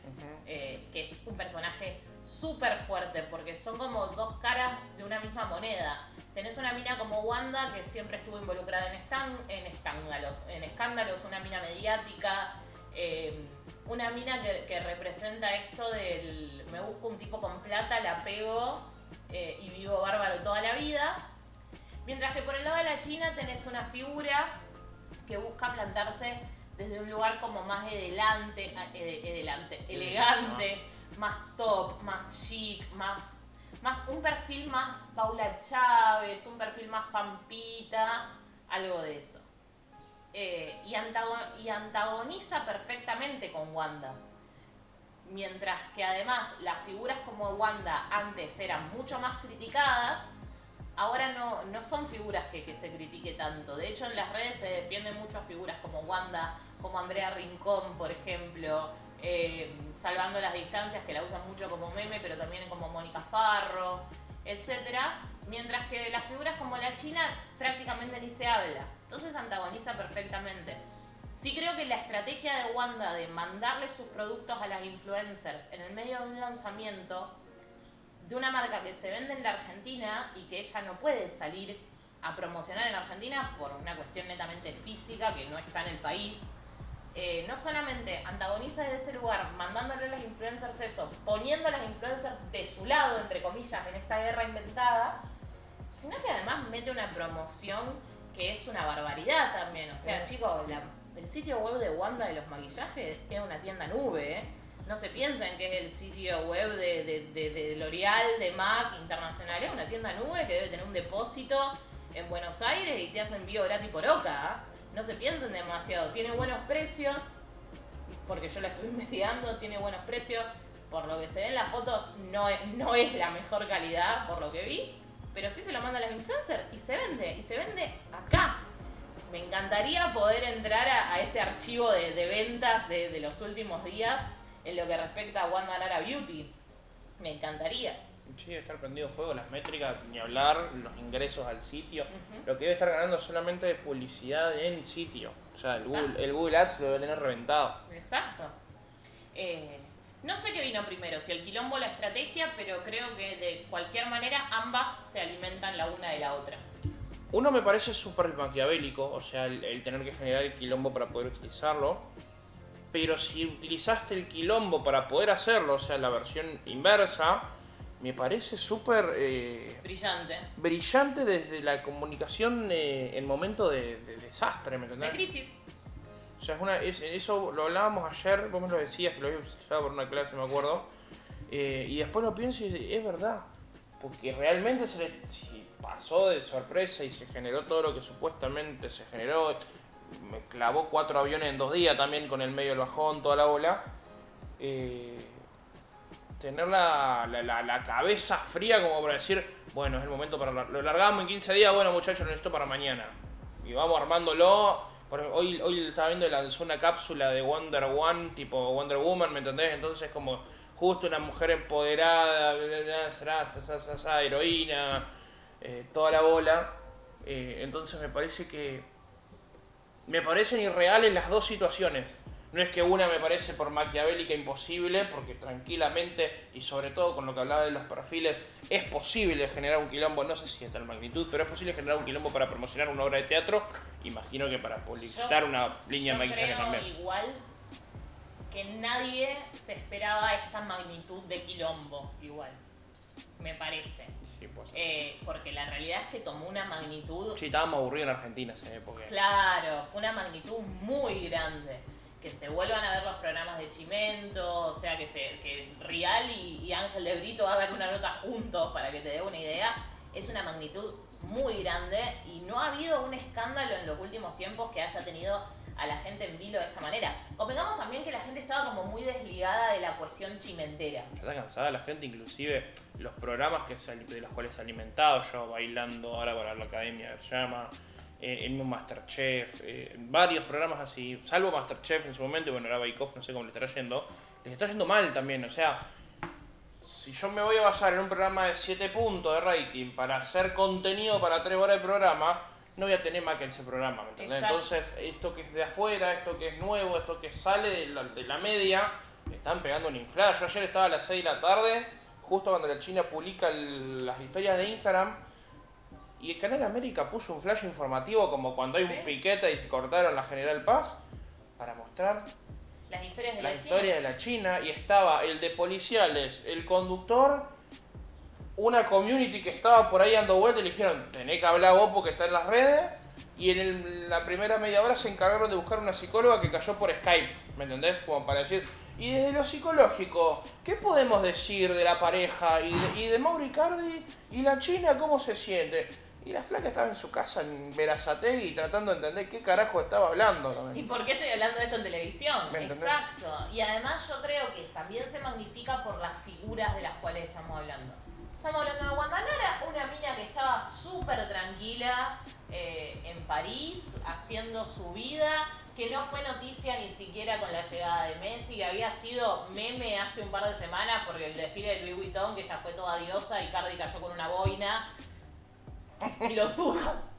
eh, que es un personaje súper fuerte, porque son como dos caras de una misma moneda. Tenés una mina como Wanda, que siempre estuvo involucrada en, estan- en escándalos, en escándalos, una mina mediática, eh, una mina que, que representa esto del me busco un tipo con plata, la pego eh, y vivo bárbaro toda la vida. Mientras que por el lado de la China tenés una figura que busca plantarse desde un lugar como más edelante, ede- edelante, elegante, más top, más chic, más, más un perfil más Paula Chávez, un perfil más Pampita, algo de eso. Eh, y, antago- y antagoniza perfectamente con Wanda. Mientras que además las figuras como Wanda antes eran mucho más criticadas, ahora no, no son figuras que, se critique tanto. De hecho, en las redes se defienden mucho a figuras como Wanda, como Andrea Rincón, por ejemplo, eh, salvando las distancias, que la usan mucho como meme, pero también como Mónica Farro, etcétera. Mientras que las figuras como la China prácticamente ni se habla. Entonces antagoniza perfectamente. Sí creo que la estrategia de Wanda de mandarle sus productos a las influencers en el medio de un lanzamiento de una marca que se vende en la Argentina y que ella no puede salir a promocionar en Argentina por una cuestión netamente física que no está en el país. eh, no solamente antagoniza desde ese lugar, mandándole a las influencers eso, poniendo a las influencers de su lado, entre comillas, en esta guerra inventada, sino que además mete una promoción que es una barbaridad también. O sea, chicos, la- el sitio web de Wanda de los maquillajes es una tienda nube, ¿eh? No se piensen que es el sitio web de, de, de- de L'Oreal, de MAC Internacional. Es una tienda nube que debe tener un depósito en Buenos Aires y te hace envío gratis por OCA. ¿ah? No se piensen demasiado. Tiene buenos precios, porque yo la estuve investigando, tiene buenos precios. Por lo que se ve en las fotos, no es, no es la mejor calidad, por lo que vi. Pero sí se lo manda a las influencers y se vende. Y se vende acá. Me encantaría poder entrar a, a ese archivo de, de ventas de, de los últimos días en lo que respecta a Wanda Nara Beauty. Me encantaría. Sí, debe estar prendido fuego las métricas, ni hablar, los ingresos al sitio. Lo que debe estar ganando solamente de publicidad en sitio. O sea, el. Google, el Google Ads lo debe tener reventado. Exacto. Eh, no sé qué vino primero, si el quilombo o la estrategia, pero creo que de cualquier manera ambas se alimentan la una de la otra. Uno me parece súper maquiavélico, o sea, el, el tener que generar el quilombo para poder utilizarlo. Pero si utilizaste el quilombo para poder hacerlo, o sea, la versión inversa, me parece súper eh, Brillante. brillante desde la comunicación eh, en momento de, de desastre, ¿me entendés? crisis. O sea, es una, es- eso lo hablábamos ayer, vos me lo decías, que lo habías utilizado por una clase, me acuerdo. Eh, y después lo pienso y es verdad. Porque realmente se le, pasó de sorpresa y se generó todo lo que supuestamente se generó. Me clavó cuatro aviones en dos días también con el medio del bajón, toda la bola. Eh, tener la, la, la, cabeza fría como para decir, bueno, es el momento para... Lo largamos en 15 días, bueno muchachos, necesito para mañana. Y vamos armándolo. Hoy, hoy estaba viendo lanzó una cápsula de Wonder One, tipo Wonder Woman, ¿me entendés? Entonces como justo una mujer empoderada, heroína, eh, toda la bola. Eh, entonces me parece que... Me parecen irreales las dos situaciones no es que una me parece por maquiavélica imposible, porque tranquilamente, y sobre todo con lo que hablaba de los perfiles, es posible generar un quilombo, no sé si de tal magnitud, pero es posible generar un quilombo para promocionar una obra de teatro, imagino que para publicitar una línea creo también. igual que nadie se esperaba esta magnitud de quilombo, igual, me parece. Sí, pues. Eh, porque la realidad es que tomó una magnitud... Sí, estábamos aburridos en Argentina esa época. Claro, fue una magnitud muy grande que se vuelvan a ver los programas de Chimento, o sea, que, se, que Rial y, Ángel de Brito hagan una nota juntos para que te dé una idea, es una magnitud muy grande y no ha habido un escándalo en los últimos tiempos que haya tenido a la gente en vilo de esta manera. Convengamos también que la gente estaba como muy desligada de la cuestión chimentera. Está cansada la gente, inclusive los programas que de los cuales se ha alimentado yo, bailando ahora para la academia se llama eh, el mismo Masterchef, eh, varios programas así, salvo Masterchef en su momento, bueno, ahora Bake no sé cómo le estará yendo, les está yendo mal también, o sea, si yo me voy a basar en un programa de 7 puntos de rating para hacer contenido para 3 horas de programa, no voy a tener más que ese programa, ¿me entiendes? Entonces, esto que es de afuera, esto que es nuevo, esto que sale de la, de la media, están pegando un inflada. Yo ayer estaba a las 6 de la tarde, justo cuando la China publica las historias de Instagram, y el Canal América puso un flash informativo como cuando hay un piquete y se cortaron la General Paz para mostrar las historias de la, la historia China. de la China y estaba el de policiales, el conductor, una community que estaba por ahí dando vueltas y le dijeron, tenés que hablar vos porque está en las redes y en la primera media hora se encargaron de buscar una psicóloga que cayó por Skype, ¿me entendés? Como para decir, y desde lo psicológico, ¿qué podemos decir de la pareja y de, y de Mauricardi y la China cómo se siente? Y la flaca estaba en su casa en Verazategui tratando de entender qué carajo estaba hablando. ¿Y por qué estoy hablando de esto en televisión? Exacto. Y además yo creo que también se magnifica por las figuras de las cuales estamos hablando. Estamos hablando de Guandanara, una mina que estaba súper tranquila eh, en París, haciendo su vida, que no fue noticia ni siquiera con la llegada de Messi, que había sido meme hace un par de semanas porque el desfile de Louis Vuitton, que ya fue toda diosa y Cardi cayó con una boina Pilotudo.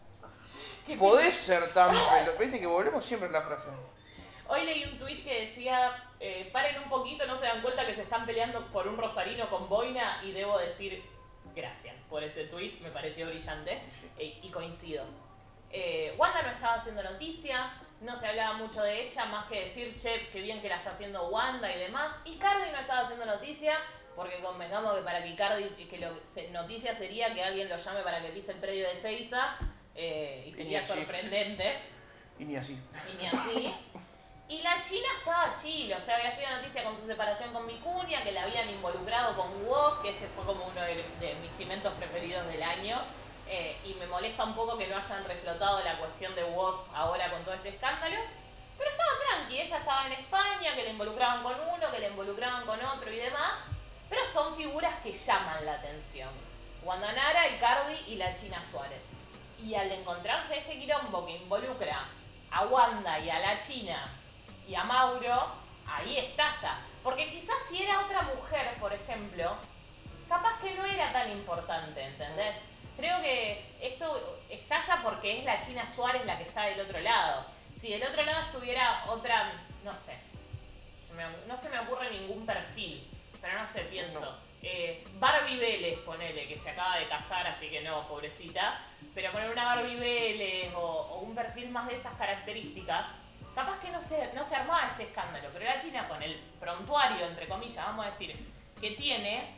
Podés ser tan pelo. Viste que volvemos siempre a la frase. Hoy leí un tweet que decía, eh, paren un poquito, no se dan cuenta que se están peleando por un rosarino con boina y debo decir gracias por ese tweet, me pareció brillante eh, y coincido. Eh, Wanda no estaba haciendo noticia, no se hablaba mucho de ella, más que decir, che, qué bien que la está haciendo Wanda y demás. Y Cardi no estaba haciendo noticia, porque convengamos que para que Icardi, que lo, noticia sería que alguien lo llame para que pise el predio de Seiza, eh, y sería sorprendente. Y ni así. Y ni así. Y la China estaba chile, o sea, había sido noticia con su separación con Vicuña, que la habían involucrado con Woz, que ese fue como uno de, mis chimentos preferidos del año. Eh, y me molesta un poco que no hayan reflotado la cuestión de Woz ahora con todo este escándalo. Pero estaba tranqui, ella estaba en España, que le involucraban con uno, que le involucraban con otro y demás. Pero son figuras que llaman la atención. Wanda Nara, Icardi y la China Suárez. Y al encontrarse este quilombo que involucra a Wanda y a la China y a Mauro, ahí estalla. Porque quizás si era otra mujer, por ejemplo, capaz que no era tan importante, ¿entendés? Creo que esto estalla porque es la China Suárez la que está del otro lado. Si del otro lado estuviera otra, no sé, no se me ocurre ningún perfil pero no sé, pienso. Eh, Barbie Vélez, ponele, que se acaba de casar, así que no, pobrecita. Pero poner una Barbie Vélez o, un perfil más de esas características, capaz que no se, no se armaba este escándalo. Pero la China, con el prontuario, entre comillas, vamos a decir, que tiene,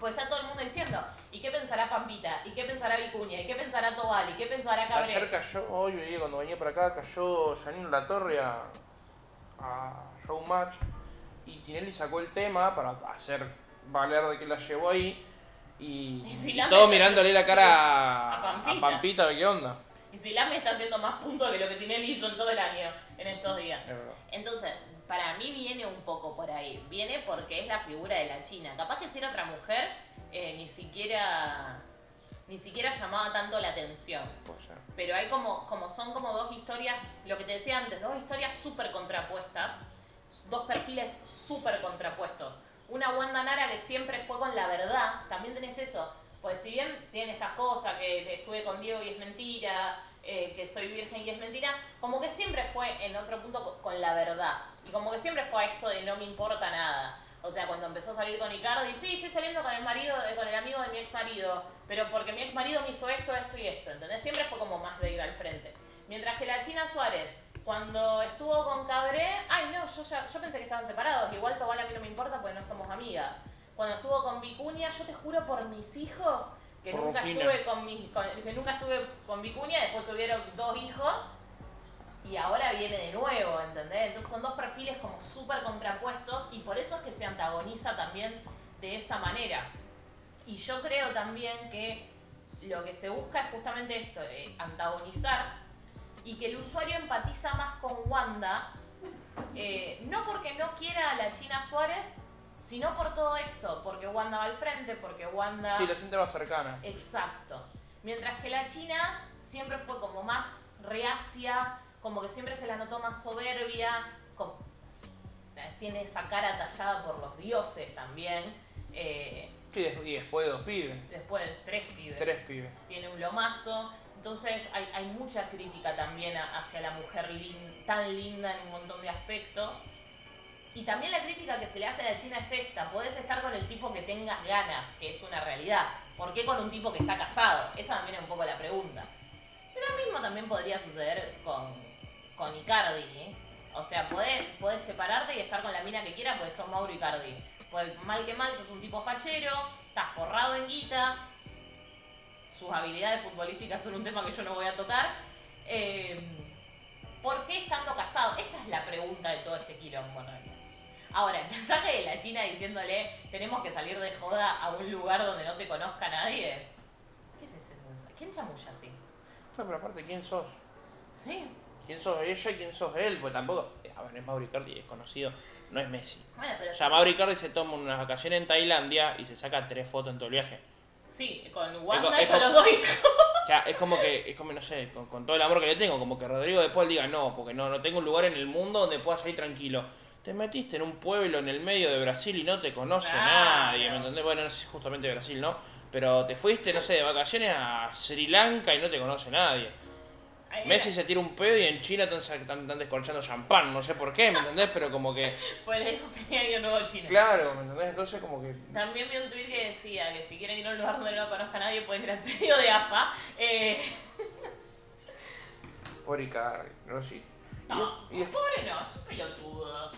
pues está todo el mundo diciendo, ¿y qué pensará Pampita? ¿Y qué pensará Vicuña? ¿Y qué pensará Tobal? ¿Y qué pensará Cabrera? Ayer cayó, hoy cuando venía para acá, cayó Janine La Torre a, a Showmatch y Tinelli sacó el tema para hacer valer de que la llevó ahí. Y, Y si y la mirándole la cara a a, Pampita. a Pampita, de qué onda. Y si me está haciendo más puntos que lo que Tinelli hizo en todo el año, en estos días. Es. Entonces, para mí viene un poco por ahí. Viene porque es la figura de la China. Capaz que si era otra mujer, eh, ni siquiera ni siquiera llamaba tanto la atención. Pero hay como, como son como dos historias, lo que te decía antes, dos historias súper contrapuestas, dos perfiles súper contrapuestos. Una Wanda Nara que siempre fue con la verdad, también tenés eso. Pues si bien tiene estas cosas, que estuve con Diego y es mentira, eh, que soy virgen y es mentira, como que siempre fue en otro punto co- con la verdad. Y como que siempre fue a esto de no me importa nada. O sea, cuando empezó a salir con Icardi, sí, estoy saliendo con el marido, eh, con el amigo de mi ex marido, pero porque mi ex marido me hizo esto, esto y esto, ¿entendés? Siempre fue como más de ir al frente. Mientras que la China Suárez, cuando estuvo con Cabré, ay no, yo ya, yo pensé que estaban separados, igual igual a mí no me importa porque no somos amigas. Cuando estuvo con Vicuña, yo te juro por mis hijos que Por nunca Rufina. estuve con mis, con- que nunca estuve con Vicuña, después tuvieron dos hijos y ahora viene de nuevo, ¿entendés? Entonces son dos perfiles como súper contrapuestos y por eso es que se antagoniza también de esa manera. Y yo creo también que lo que se busca es justamente esto, eh, antagonizar y que el usuario empatiza más con Wanda, eh, no porque no quiera a la China Suárez, sino por todo esto, porque Wanda va al frente, porque Wanda... Sí, la siente más cercana. Exacto. Mientras que la China siempre fue como más reacia, como que siempre se la notó más soberbia, como- tiene esa cara tallada por los dioses también. eh, y después de dos pibes. después de tres pibes. Tres pibes. Tiene un lomazo. Entonces hay, mucha crítica también a- hacia la mujer tan linda en un montón de aspectos. Y también la crítica que se le hace a la China es esta. Podés estar con el tipo que tengas ganas, que es una realidad. ¿Por qué con un tipo que está casado? Esa también es un poco la pregunta. Lo mismo también podría suceder con, con Icardi. ¿eh? O sea, podés, podés separarte y estar con la mina que quieras, pues sos Mauro Icardi. Pues mal que mal, sos un tipo fachero, estás forrado en guita, sus habilidades futbolísticas son un tema que yo no voy a tocar. Eh, ¿Por qué estando casado? Esa es la pregunta de todo este quilombo, en realidad. Ahora, el mensaje de la China diciéndole tenemos que salir de joda a un lugar donde no te conozca nadie. ¿Qué es este mensaje? ¿Quién chamulla así? No, pero aparte, ¿quién sos? Sí. ¿Quién sos ella y quién sos él? Pues tampoco. A ver, es Mauro Icardi, es conocido, no es Messi. Bueno, pero O sea, Mauro Icardi se toma unas vacaciones en Tailandia y se saca tres fotos en todo el viaje. Sí, con Wanda y co- con los dos hijos. O sea, es como que, es como, no sé, con, con todo el amor que le tengo, como que Rodrigo después diga, no, porque no, no tengo un lugar en el mundo donde puedas salir tranquilo. Te metiste en un pueblo en el medio de Brasil y no te conoce nadie, ¿me entendés? Bueno, no sé justamente Brasil, ¿no? Pero te fuiste, no sé, de vacaciones a Sri Lanka y no te conoce nadie. Messi se tira un pedo y en China están, están, descorchando champán, no sé por qué, ¿me entendés? Pero como que, Pues le dijo feliz año nuevo chino. claro, ¿me entendés? Entonces como que... También vi un tweet que decía que si quieren ir a un lugar donde no lo conozca nadie pueden ir al pedido de AFA. Eh, Por Icardi, no sé. no, Y, y pobre no, es un pelotudo.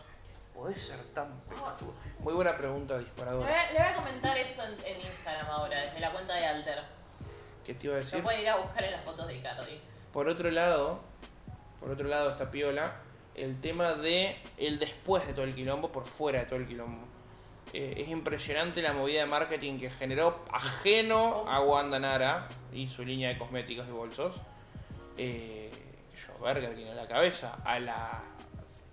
podés ser tan pelotudo. Muy buena pregunta Le voy, disparadora. a, le voy a comentar eso en, en Instagram ahora, desde la cuenta de Alter. ¿Qué te iba a Lo decir? pueden ir a buscar en las fotos de Icardi. Por otro lado, por otro lado está piola el tema de el después de todo el quilombo, por fuera de todo el quilombo. Eh, es impresionante la movida de marketing que generó ajeno a Wanda Nara y su línea de cosméticos y bolsos. Eh, yo, Burger King en la cabeza. A las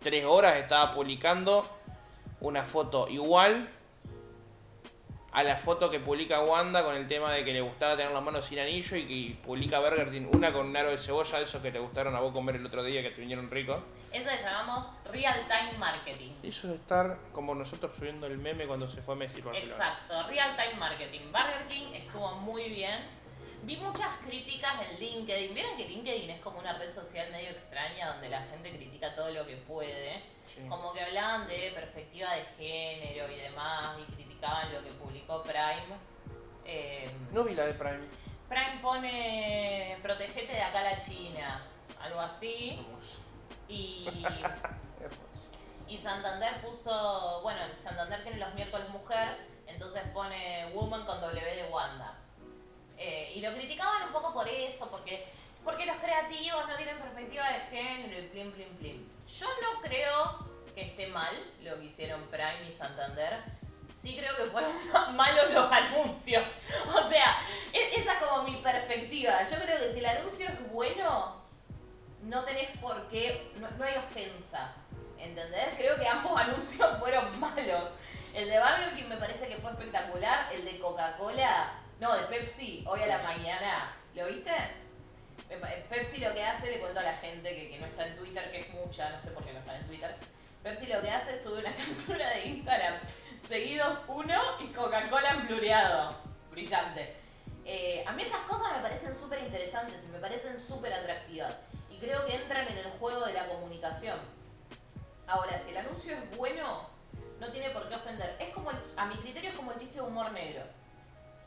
3 horas estaba publicando una foto igual a la foto que publica Wanda con el tema de que le gustaba tener las manos sin anillo y que publica Burger King una con un aro de cebolla, de esos que te gustaron a vos comer el otro día que te vinieron ricos. Eso le llamamos real time marketing. Eso de estar como nosotros subiendo el meme cuando se fue Messi al Barcelona. Exacto, real time marketing. Burger King estuvo muy bien. Vi muchas críticas en LinkedIn. Vieron que LinkedIn es como una red social medio extraña donde la gente critica todo lo que puede. Sí. Como que hablaban de perspectiva de género y demás y criticaban lo que publicó Prime. Eh, No vi la de Prime. Prime pone protegete de acá la China, algo así. Y, y Santander puso, bueno, Santander tiene los miércoles mujer, entonces pone Woman con W de Wanda. Eh, y lo criticaban un poco por eso, porque, porque los creativos no tienen perspectiva de género y plim, plim, plim. Yo no creo que esté mal lo que hicieron Prime y Santander, Sí creo que fueron malos los anuncios. O sea, e- esa es como mi perspectiva. Yo creo que si el anuncio es bueno, no tenés por qué, no, hay ofensa. ¿Entendés? Creo que ambos anuncios fueron malos. El de Burger King me parece que fue espectacular. El de Coca-Cola, no, de Pepsi, hoy a la mañana. ¿Lo viste? Pepsi lo que hace, le cuento a la gente que, no está en Twitter, que es mucha, no sé por qué no están en Twitter. Pepsi lo que hace es sube una captura de Instagram, seguidos uno y Coca-Cola en plureado. Brillante. Eh, a mí esas cosas me parecen súper interesantes y me parecen súper atractivas. Y creo que entran en el juego de la comunicación. Ahora, si el anuncio es bueno, no tiene por qué ofender. Es como a mi criterio es como el chiste de humor negro.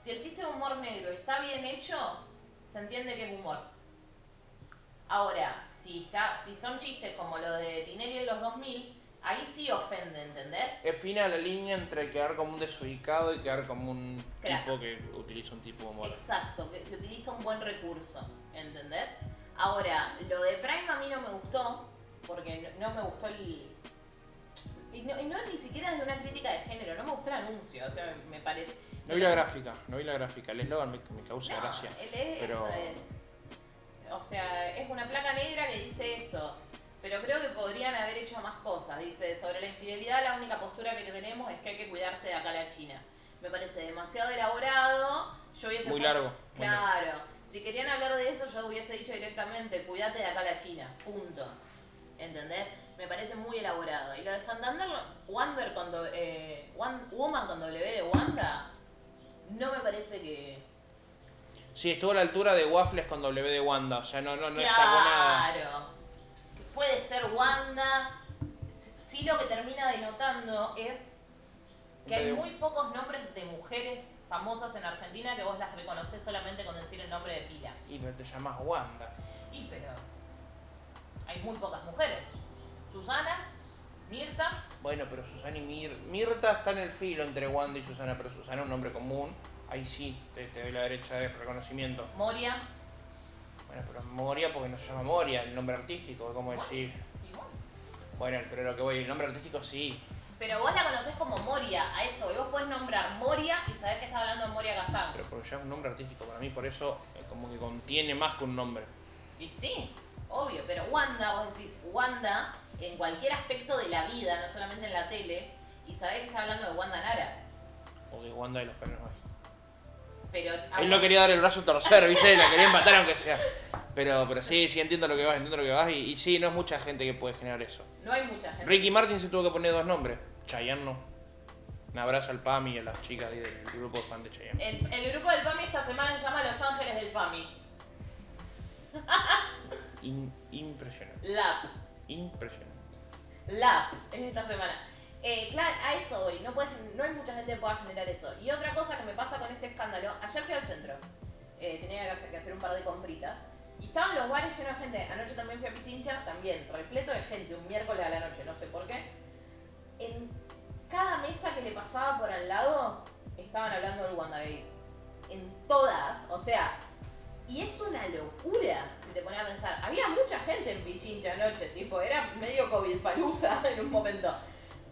Si el chiste de humor negro está bien hecho, se entiende que es humor. Ahora, si, está, si son chistes como los de Tinelli en los 2000, ahí sí ofende, ¿entendés? Es fina la línea entre quedar como un desubicado y quedar como un Crack. tipo que utiliza un tipo de humor. Exacto, que, que utiliza un buen recurso, ¿entendés? Ahora, lo de Prime a mí no me gustó, porque no, no me gustó el... Y no, y no ni siquiera de una crítica de género, no me gustó el anuncio, o sea, me, me parece... No vi la gráfica, no vi la gráfica. El eslogan me, me causa No, gracia. es- pero- eso es. O sea, es una placa negra que dice eso. Pero creo que podrían haber hecho más cosas. Dice, sobre la infidelidad la única postura que tenemos es que hay que cuidarse de acá a la China. Me parece demasiado elaborado. Yo hubiese Muy largo, Claro. Si querían hablar de eso, yo hubiese dicho directamente, cuídate de acá a la China. Punto. ¿Entendés? Me parece muy elaborado. Y lo de Santander, Wonder con do- eh, Wan- Woman con W de Wanda, no me parece que... Sí, estuvo a la altura de Waffles con W de Wanda. O sea, no, no, no destacó nada. Claro. Puede ser Wanda. Sí lo que termina denotando es que hay Pero- muy pocos nombres de mujeres famosas en Argentina que vos las reconoces solamente con decir el nombre de pila. Y no te llamas Wanda. Y pero hay muy pocas mujeres. Susana, Mirta, Bueno, pero Susana y Mir Mirta está en el filo entre Wanda y Susana, pero Susana es un nombre común. Ahí sí, te, te doy la derecha de reconocimiento. Moria. Bueno, pero Moria porque no se llama Moria, el nombre artístico, ¿cómo decir? bueno. Pero lo que voy, el nombre artístico sí. Pero vos la conocés como Moria, a eso. Y vos podés nombrar Moria y saber que estás hablando de Moria Kazan. Pero porque ya es un nombre artístico para mí, por eso eh, como que contiene más que un nombre. Y sí, obvio, pero Wanda, vos decís Wanda en cualquier aspecto de la vida, no solamente en la tele, y sabés que está hablando de Wanda Nara. O de Wanda de los Perros Mágicos. Pero Él no quería dar el brazo a torcer, ¿viste? La quería empatar aunque sea. Pero, pero sí, sí, entiendo lo que vas, entiendo lo que vas. Y, y sí, no es mucha gente que puede generar eso. no hay mucha gente. Ricky Martin se tuvo que poner dos nombres. Chayanne no. Un abrazo al PAMI y a las chicas del grupo fan de Chayanne. El, el grupo del PAMI esta semana se llama Los Ángeles del PAMI. In- impresionante. Lab. Impresionante. Lab es esta semana. Eh, claro, a eso voy. No, puedes, no hay mucha gente que pueda generar eso. Y otra cosa que me pasa con este escándalo, ayer fui al centro. Eh, tenía que hacer, un par de compritas. Y estaban los bares llenos de gente. Anoche también fui a Pichincha, también repleto de gente, un miércoles a la noche, no sé por qué. En cada mesa que le pasaba por al lado, estaban hablando del WandaGate. En todas, o sea, y es una locura, te pones a pensar. Había mucha gente en Pichincha anoche, tipo, era medio COVID palusa en un momento.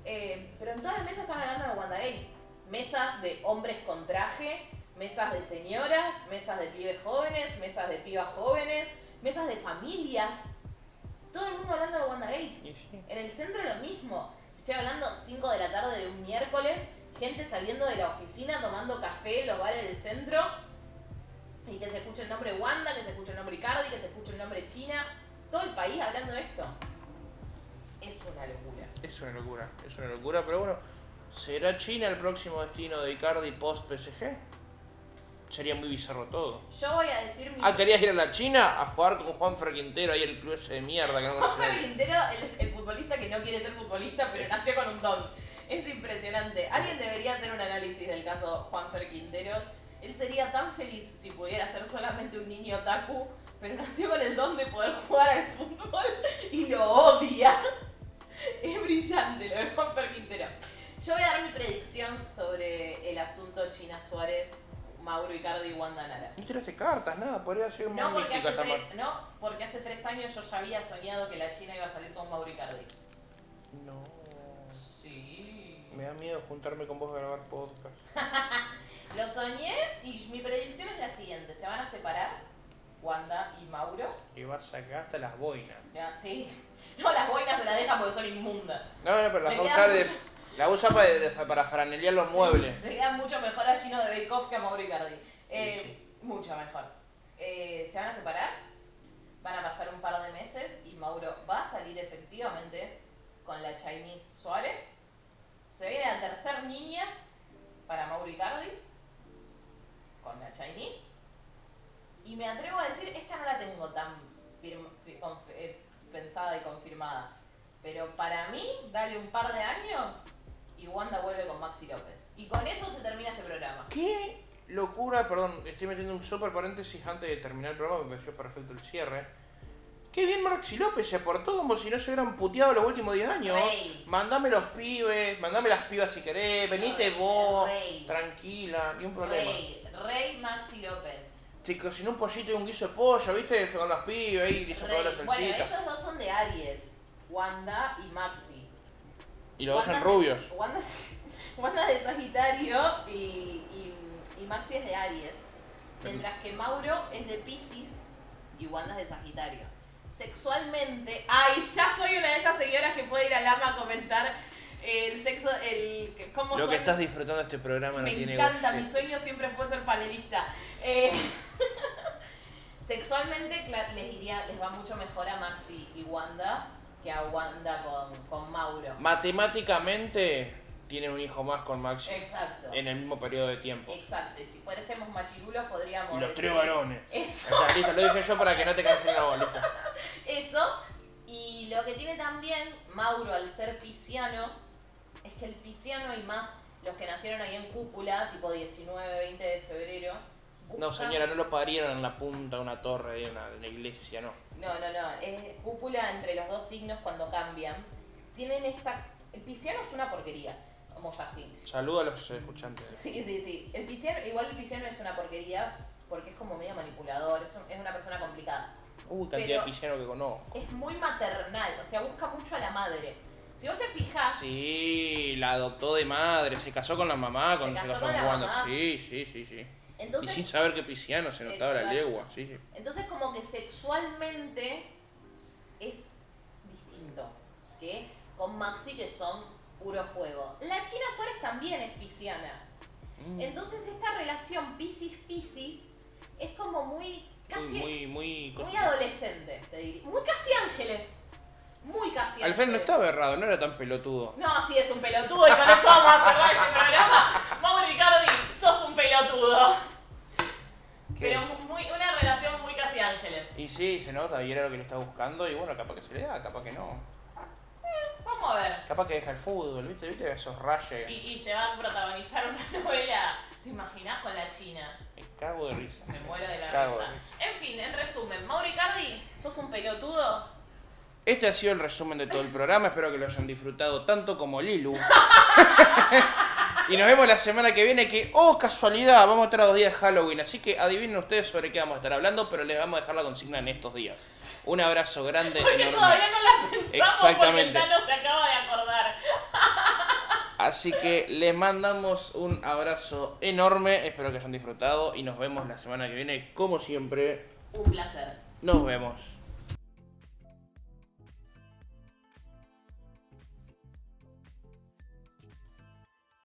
Eh, pero en todas las mesas estaban hablando de WandaGate. Mesas de hombres con traje, mesas de señoras, mesas de pibes jóvenes, mesas de pibas jóvenes, mesas de familias. Todo el mundo hablando de WandaGate. Y sí. En el centro lo mismo. Estoy hablando 5 de la tarde de un miércoles, gente saliendo de la oficina tomando café en los bares del centro. Y que se escuche el nombre Wanda, que se escuche el nombre Icardi, que se escuche el nombre China. Todo el país hablando de esto. Es una locura. Es una locura, es una locura, pero bueno, ¿será China el próximo destino de Icardi post PSG? Sería muy bizarro todo. Yo voy a decir mi. Ah, ¿querías ir a la China a jugar con Juan Quintero ahí el club ese de mierda que no nadie? Quintero, el, el futbolista que no quiere ser futbolista, pero nació con un don. Es impresionante. Alguien debería hacer un análisis del caso Juanfer Quintero. Él sería tan feliz si pudiera ser solamente un niño otaku, pero nació con el don de poder jugar al fútbol y lo odia. Es brillante lo de Juanfer Quintero. Yo voy a dar mi predicción sobre el asunto China Suárez, Mauro Icardi y Wanda Nara. No tiraste cartas, nada, podría ser un No porque, hace tres, no, porque hace tres años yo ya había soñado que la China iba a salir con Mauro Icardi. No. Sí. Me da miedo juntarme con vos a grabar podcast. Lo soñé y mi predicción es la siguiente. Se van a separar Wanda y Mauro. Y vas a sacar hasta las boinas. Ya, sí. No, las boinas se las dejan porque son inmundas. No, no, pero las va a usar de, la usa para, para franelear los muebles. Le queda mucho mejor a Gino de Bake que a Mauro Icardi. Eh, Sí, Mucho mejor. Eh, se van a separar, van a pasar un par de meses y Mauro va a salir efectivamente con la Chinese Suárez. Se viene la tercer niña para Mauro Icardi con la Chinese. Y me atrevo a decir, esta no la tengo tan eh, pensada y confirmada. Pero para mí, dale un par de años y Wanda vuelve con Maxi López. Y con eso se termina este programa. Qué locura, perdón, estoy metiendo un super paréntesis antes de terminar el programa, me pareció perfecto el cierre. Qué bien Maxi López se portó como si no se hubieran puteado los últimos 10 años. Rey. Mandame los pibes, mandame las pibas si querés, venite Rey, vos, rey. tranquila, ni un problema. Rey, Rey Maxi López. Te cocinó un pollito y un guiso de pollo, ¿viste? Con las pibas ahí, le hizo toda la Rey. Bueno, salsita. ellos dos son de Aries, Wanda y Maxi. y los dos son rubios. Wanda, es- Wanda es de Sagitario y, y, y Maxi es de Aries. Mientras que Mauro es de Pisces y Wanda es de Sagitario. Sexualmente, ay, ya soy una de esas seguidoras que puede ir al ama a comentar el sexo, el cómo Lo son- que estás disfrutando de este programa no Me tiene encanta, goce. mi sueño siempre fue ser panelista. Eh, sexualmente les diría, les va mucho mejor a Maxi y Wanda que a Wanda con, con Mauro. Matemáticamente tienen un hijo más con Maxi Exacto. en el mismo periodo de tiempo. Exacto. Y si fuésemos machirulos podríamos Y los tres varones. Eso, Está, listo, lo dije yo para que no te cansen la voz, listo. eso. Y lo que tiene también Mauro al ser pisciano es que el pisciano y más los que nacieron ahí en cúpula, tipo 19, 20 de febrero. No, señora, no lo parieron en la punta de una torre de una, de una iglesia, no. No, no, no. Es cúpula entre los dos signos cuando cambian. Tienen esta. El pisciano es una porquería, como Justin. Saludo a los escuchantes. Sí, sí, sí. El pisciano, igual el pisciano es una porquería porque es como medio manipulador, es, un- es una persona complicada. Uy, cantidad Pero- de piscianos que conozco. Es muy maternal, o sea, busca mucho a la madre. Si vos te fijas, Sí, la adoptó de madre, se casó con la mamá, con Se se casó casó con la con Wanda. mamá. Sí, sí, sí, sí. y entonces, sin saber que pisciano se notaba la legua, sí, sí. entonces como que sexualmente es distinto que con Maxi que son puro fuego. La China Suárez también es pisciana. Mm. Entonces esta relación Piscis-Piscis es como muy casi Muy, muy, muy. muy cosita. adolescente, te diría. Muy casi ángeles. Muy casi ángeles. Alfred no estaba errado, no era tan pelotudo. No, sí es un pelotudo y con eso vamos a cerrar este programa. Mauro Icardi, sos un pelotudo. ¿Qué Pero es? muy, una relación muy casi ángeles. Y sí, se nota, y era lo que le está buscando, y bueno, capaz que se le da, capaz que no. Vamos a ver. Capaz que deja el fútbol, ¿viste? ¿Viste esos rayos? Y, y se va a protagonizar una novela. ¿Te imaginas con la China? Me cago de risa. Me muero de la risa. de risa. En fin, en resumen, Mauro Icardi, sos un pelotudo. Este ha sido el resumen de todo el programa, espero que lo hayan disfrutado tanto como Lilu. y nos vemos la semana que viene que, oh casualidad, vamos a estar a dos días de Halloween, así que adivinen ustedes sobre qué vamos a estar hablando, pero les vamos a dejar la consigna en estos días. Un abrazo grande, Porque enorme. todavía no la pensamos porque el Exactamente. Tano se acaba de acordar. Así que les mandamos un abrazo enorme, espero que hayan disfrutado y nos vemos la semana que viene, como siempre. Un placer. Nos vemos.